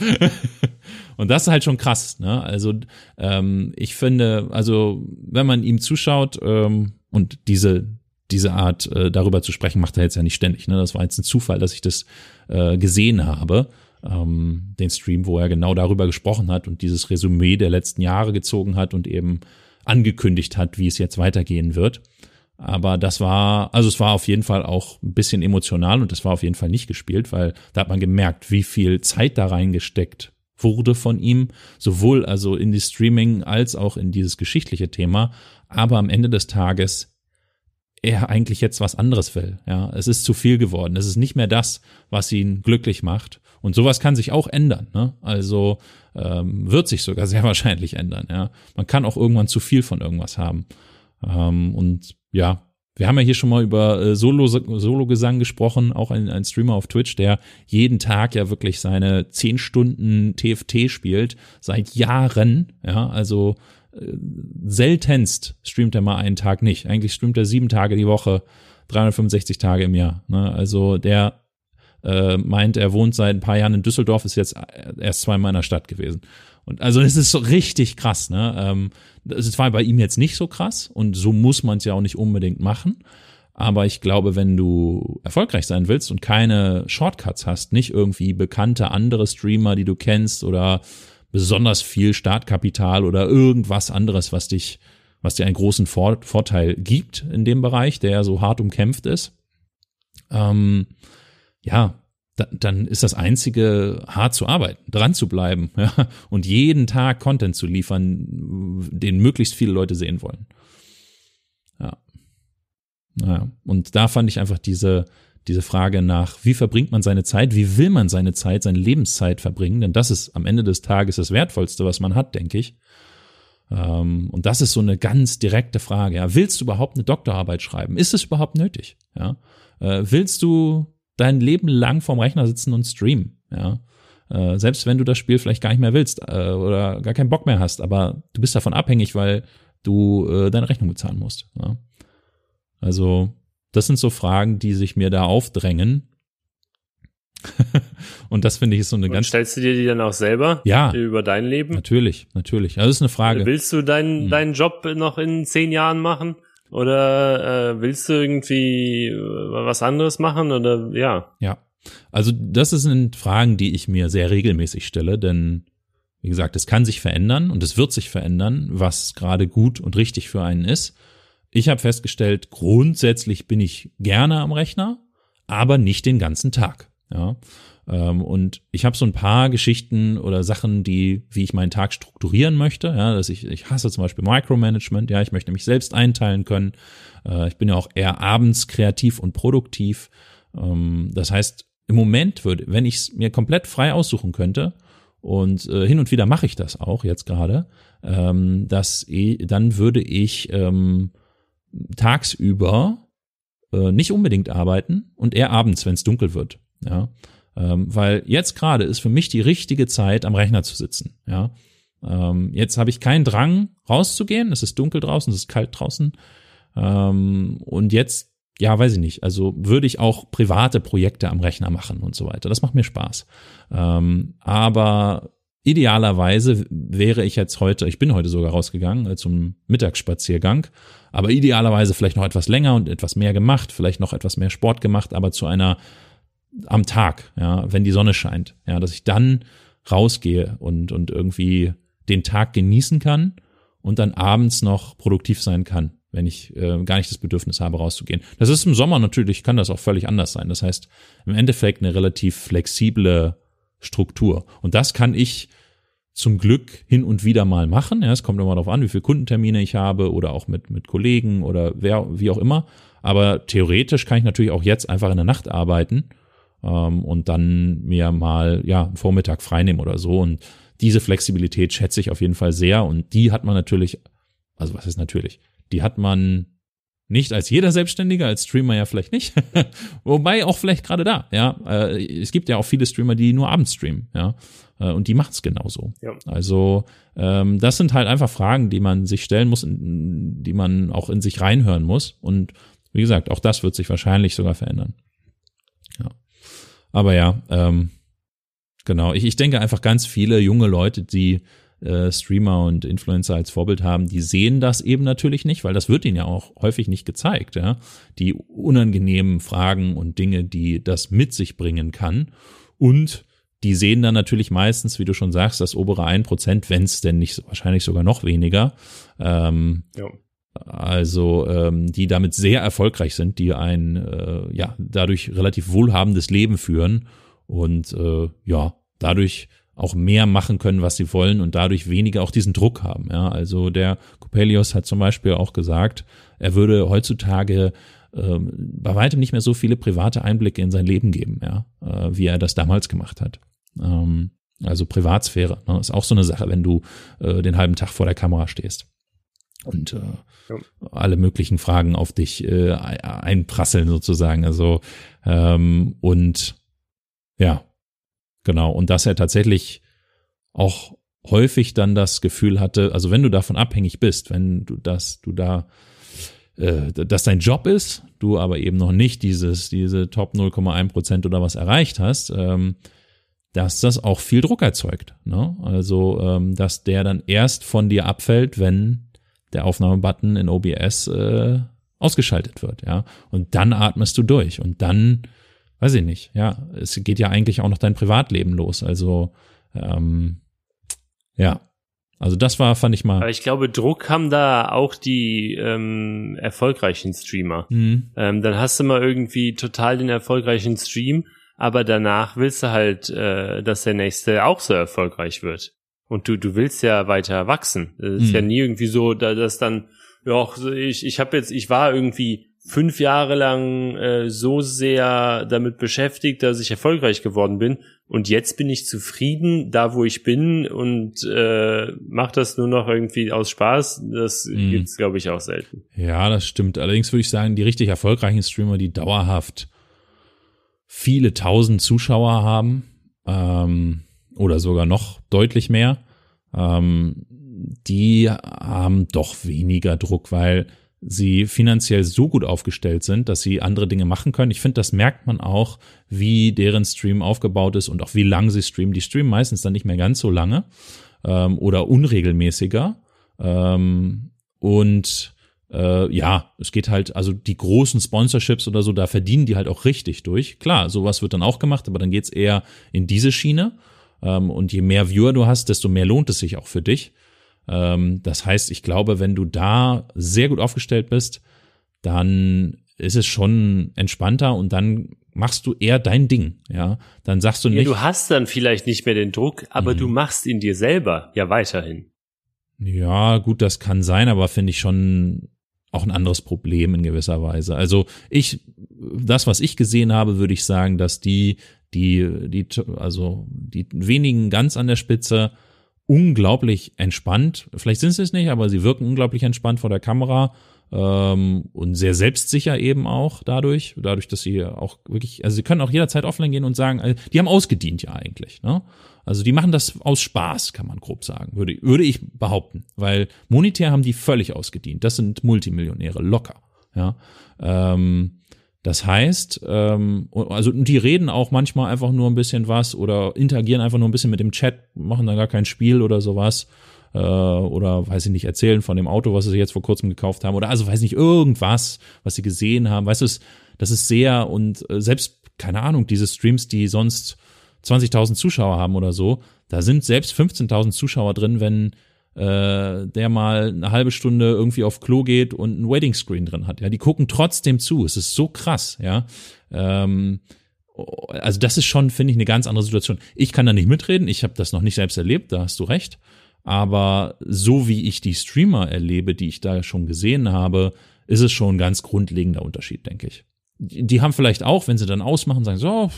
Und das ist halt schon krass. Ne? Also ähm, ich finde, also wenn man ihm zuschaut ähm, und diese diese Art äh, darüber zu sprechen, macht er jetzt ja nicht ständig. Ne? Das war jetzt ein Zufall, dass ich das äh, gesehen habe, ähm, den Stream, wo er genau darüber gesprochen hat und dieses Resümee der letzten Jahre gezogen hat und eben angekündigt hat, wie es jetzt weitergehen wird. Aber das war, also es war auf jeden Fall auch ein bisschen emotional und das war auf jeden Fall nicht gespielt, weil da hat man gemerkt, wie viel Zeit da reingesteckt wurde von ihm, sowohl also in die Streaming als auch in dieses geschichtliche Thema. Aber am Ende des Tages er eigentlich jetzt was anderes will. Ja, es ist zu viel geworden. Es ist nicht mehr das, was ihn glücklich macht. Und sowas kann sich auch ändern. Ne? Also ähm, wird sich sogar sehr wahrscheinlich ändern. Ja, man kann auch irgendwann zu viel von irgendwas haben. Ähm, und ja, wir haben ja hier schon mal über äh, Solo, Solo-Gesang gesprochen, auch ein, ein Streamer auf Twitch, der jeden Tag ja wirklich seine zehn Stunden TFT spielt, seit Jahren, ja, also äh, seltenst streamt er mal einen Tag nicht. Eigentlich streamt er sieben Tage die Woche, 365 Tage im Jahr. Ne? Also der äh, meint, er wohnt seit ein paar Jahren in Düsseldorf, ist jetzt erst zweimal in der Stadt gewesen. Und also es ist so richtig krass, ne? Ähm, das war bei ihm jetzt nicht so krass und so muss man es ja auch nicht unbedingt machen. Aber ich glaube, wenn du erfolgreich sein willst und keine Shortcuts hast, nicht irgendwie bekannte andere Streamer, die du kennst oder besonders viel Startkapital oder irgendwas anderes, was dich, was dir einen großen Vor Vorteil gibt in dem Bereich, der ja so hart umkämpft ist. Ähm, ja, da, dann ist das einzige hart zu arbeiten, dran zu bleiben ja, und jeden Tag Content zu liefern, den möglichst viele Leute sehen wollen. Ja. Naja, und da fand ich einfach diese, diese Frage nach, wie verbringt man seine Zeit, wie will man seine Zeit, seine Lebenszeit verbringen, denn das ist am Ende des Tages das Wertvollste, was man hat, denke ich. Ähm, und das ist so eine ganz direkte Frage. Ja. Willst du überhaupt eine Doktorarbeit schreiben? Ist es überhaupt nötig? Ja. Äh, willst du dein Leben lang vorm Rechner sitzen und streamen, ja. Äh, selbst wenn du das Spiel vielleicht gar nicht mehr willst äh, oder gar keinen Bock mehr hast, aber du bist davon abhängig, weil du äh, deine Rechnung bezahlen musst. Ja? Also, das sind so Fragen, die sich mir da aufdrängen. und das finde ich ist so eine und ganz. Stellst du dir die dann auch selber? Ja. Über dein Leben? Natürlich, natürlich. Also das ist eine Frage. Willst du deinen, hm. deinen Job noch in zehn Jahren machen? Oder äh, willst du irgendwie äh, was anderes machen? Oder ja. Ja. Also, das sind Fragen, die ich mir sehr regelmäßig stelle, denn wie gesagt, es kann sich verändern und es wird sich verändern, was gerade gut und richtig für einen ist. Ich habe festgestellt, grundsätzlich bin ich gerne am Rechner, aber nicht den ganzen Tag. Ja. Ähm, und ich habe so ein paar Geschichten oder Sachen, die, wie ich meinen Tag strukturieren möchte. Ja, dass ich, ich hasse zum Beispiel Micromanagement, ja, ich möchte mich selbst einteilen können. Äh, ich bin ja auch eher abends kreativ und produktiv. Ähm, das heißt, im Moment würde, wenn ich es mir komplett frei aussuchen könnte, und äh, hin und wieder mache ich das auch jetzt gerade, ähm, dass dann würde ich tagsüber äh, nicht unbedingt arbeiten und eher abends, wenn es dunkel wird. Ja, ähm, weil jetzt gerade ist für mich die richtige Zeit, am Rechner zu sitzen. Ja, ähm, jetzt habe ich keinen Drang rauszugehen. Es ist dunkel draußen, es ist kalt draußen. Ähm, und jetzt, ja, weiß ich nicht. Also würde ich auch private Projekte am Rechner machen und so weiter. Das macht mir Spaß. Ähm, aber Idealerweise wäre ich jetzt heute, ich bin heute sogar rausgegangen äh, zum Mittagsspaziergang, aber idealerweise vielleicht noch etwas länger und etwas mehr gemacht, vielleicht noch etwas mehr Sport gemacht, aber zu einer am Tag, ja, wenn die Sonne scheint, ja, dass ich dann rausgehe und, und irgendwie den Tag genießen kann und dann abends noch produktiv sein kann, wenn ich äh, gar nicht das Bedürfnis habe, rauszugehen. Das ist im Sommer natürlich, kann das auch völlig anders sein. Das heißt, im Endeffekt eine relativ flexible Struktur. Und das kann ich zum Glück hin und wieder mal machen. Ja, es kommt immer darauf an, wie viele Kundentermine ich habe oder auch mit, mit Kollegen oder wer, wie auch immer. Aber theoretisch kann ich natürlich auch jetzt einfach in der Nacht arbeiten ähm, und dann mir mal ja einen Vormittag freinehmen oder so. Und diese Flexibilität schätze ich auf jeden Fall sehr. Und die hat man natürlich, also was ist natürlich, die hat man nicht als jeder Selbstständige, als Streamer ja vielleicht nicht. Wobei auch vielleicht gerade da, ja. Äh, es gibt ja auch viele Streamer, die nur abends streamen, ja. Äh, und die macht es genauso. Ja. Also ähm, das sind halt einfach Fragen, die man sich stellen muss, die man auch in sich reinhören muss. Und wie gesagt, auch das wird sich wahrscheinlich sogar verändern. Aber ja, ähm, genau. Ich, ich denke einfach ganz viele junge Leute, die äh, Streamer und Influencer als Vorbild haben, die sehen das eben natürlich nicht, weil das wird ihnen ja auch häufig nicht gezeigt, ja. Die unangenehmen Fragen und Dinge, die das mit sich bringen kann. Und die sehen dann natürlich meistens, wie du schon sagst, das obere ein Prozent, wenn es denn nicht, wahrscheinlich sogar noch weniger. Ähm, ja. Also ähm, die damit sehr erfolgreich sind, die ein äh, ja dadurch relativ wohlhabendes Leben führen und äh, ja dadurch auch mehr machen können, was sie wollen und dadurch weniger auch diesen Druck haben. Ja, also der Coppelius hat zum Beispiel auch gesagt, er würde heutzutage ähm, bei weitem nicht mehr so viele private Einblicke in sein Leben geben, ja, äh, wie er das damals gemacht hat. Ähm, also Privatsphäre ne, ist auch so eine Sache, wenn du äh, den halben Tag vor der Kamera stehst und äh, ja. alle möglichen Fragen auf dich äh, einprasseln sozusagen. Also ähm, und ja, Genau. Und dass er tatsächlich auch häufig dann das Gefühl hatte, also wenn du davon abhängig bist, wenn du das, du da, äh, dass dein Job ist, du aber eben noch nicht dieses, diese Top 0,1 Prozent oder was erreicht hast, ähm, dass das auch viel Druck erzeugt. Ne? Also, ähm, dass der dann erst von dir abfällt, wenn der Aufnahmebutton in OBS äh, ausgeschaltet wird, ja. Und dann atmest du durch und dann weiß ich nicht, ja, es geht ja eigentlich auch noch dein Privatleben los. Also, ähm, ja. Also das war, fand ich mal. Aber ich glaube, Druck haben da auch die ähm, erfolgreichen Streamer. Mhm. Ähm, dann hast du mal irgendwie total den erfolgreichen Stream, aber danach willst du halt, äh, dass der nächste auch so erfolgreich wird. Und du, du willst ja weiter wachsen. Es ist mhm. ja nie irgendwie so, dass dann, ja, ich, ich habe jetzt, ich war irgendwie fünf Jahre lang äh, so sehr damit beschäftigt, dass ich erfolgreich geworden bin. Und jetzt bin ich zufrieden, da wo ich bin und äh, mache das nur noch irgendwie aus Spaß. Das mhm. gibt's, glaube ich, auch selten. Ja, das stimmt. Allerdings würde ich sagen, die richtig erfolgreichen Streamer, die dauerhaft viele tausend Zuschauer haben ähm, oder sogar noch deutlich mehr, ähm, die haben doch weniger Druck, weil sie finanziell so gut aufgestellt sind, dass sie andere Dinge machen können. Ich finde, das merkt man auch, wie deren Stream aufgebaut ist und auch wie lang sie streamen. Die streamen meistens dann nicht mehr ganz so lange ähm, oder unregelmäßiger. Ähm, und äh, ja, es geht halt, also die großen Sponsorships oder so, da verdienen die halt auch richtig durch. Klar, sowas wird dann auch gemacht, aber dann geht's eher in diese Schiene. Ähm, und je mehr Viewer du hast, desto mehr lohnt es sich auch für dich. Ähm, das heißt, ich glaube, wenn du da sehr gut aufgestellt bist, dann ist es schon entspannter und dann machst du eher dein Ding, ja. Dann sagst du nicht. Ja, du hast dann vielleicht nicht mehr den Druck, aber mhm. du machst ihn dir selber ja weiterhin. Ja, gut, das kann sein, aber finde ich schon auch ein anderes Problem in gewisser Weise. Also ich, das, was ich gesehen habe, würde ich sagen, dass die, die, die, also die wenigen ganz an der Spitze unglaublich entspannt, vielleicht sind sie es nicht, aber sie wirken unglaublich entspannt vor der Kamera ähm, und sehr selbstsicher eben auch dadurch, dadurch, dass sie auch wirklich, also sie können auch jederzeit offline gehen und sagen, also die haben ausgedient ja eigentlich, ne? Also die machen das aus Spaß, kann man grob sagen, würde, würde ich behaupten, weil monetär haben die völlig ausgedient. Das sind Multimillionäre, locker, ja. Ähm, das heißt, ähm, also die reden auch manchmal einfach nur ein bisschen was oder interagieren einfach nur ein bisschen mit dem Chat, machen dann gar kein Spiel oder sowas äh, oder weiß ich nicht, erzählen von dem Auto, was sie jetzt vor kurzem gekauft haben oder also weiß nicht, irgendwas, was sie gesehen haben. Weißt du, das ist sehr und äh, selbst, keine Ahnung, diese Streams, die sonst 20.000 Zuschauer haben oder so, da sind selbst 15.000 Zuschauer drin, wenn äh, der mal eine halbe Stunde irgendwie auf Klo geht und ein Waiting Screen drin hat. Ja, die gucken trotzdem zu. Es ist so krass, ja. Ähm, also das ist schon, finde ich, eine ganz andere Situation. Ich kann da nicht mitreden. Ich habe das noch nicht selbst erlebt. Da hast du recht. Aber so wie ich die Streamer erlebe, die ich da schon gesehen habe, ist es schon ein ganz grundlegender Unterschied, denke ich. Die haben vielleicht auch, wenn sie dann ausmachen, sagen so,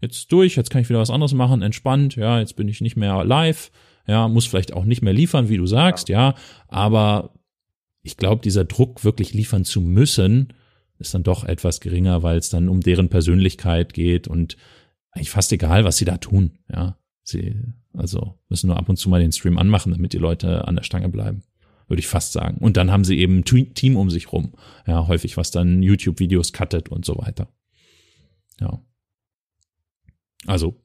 jetzt durch, jetzt kann ich wieder was anderes machen, entspannt, ja, jetzt bin ich nicht mehr live, ja, muss vielleicht auch nicht mehr liefern, wie du sagst, ja, ja aber ich glaube, dieser Druck, wirklich liefern zu müssen, ist dann doch etwas geringer, weil es dann um deren Persönlichkeit geht und eigentlich fast egal, was sie da tun, ja. Sie, also müssen nur ab und zu mal den Stream anmachen, damit die Leute an der Stange bleiben, würde ich fast sagen. Und dann haben sie eben ein Team um sich rum, ja, häufig, was dann YouTube-Videos cuttet und so weiter. Ja. Also,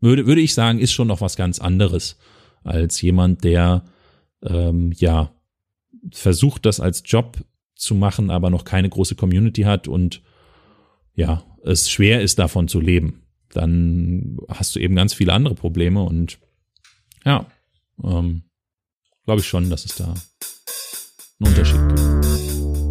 würde, würde ich sagen, ist schon noch was ganz anderes als jemand, der ähm, ja versucht, das als Job zu machen, aber noch keine große Community hat und ja, es schwer ist, davon zu leben. Dann hast du eben ganz viele andere Probleme und ja, ähm, glaube ich schon, dass es da einen Unterschied gibt.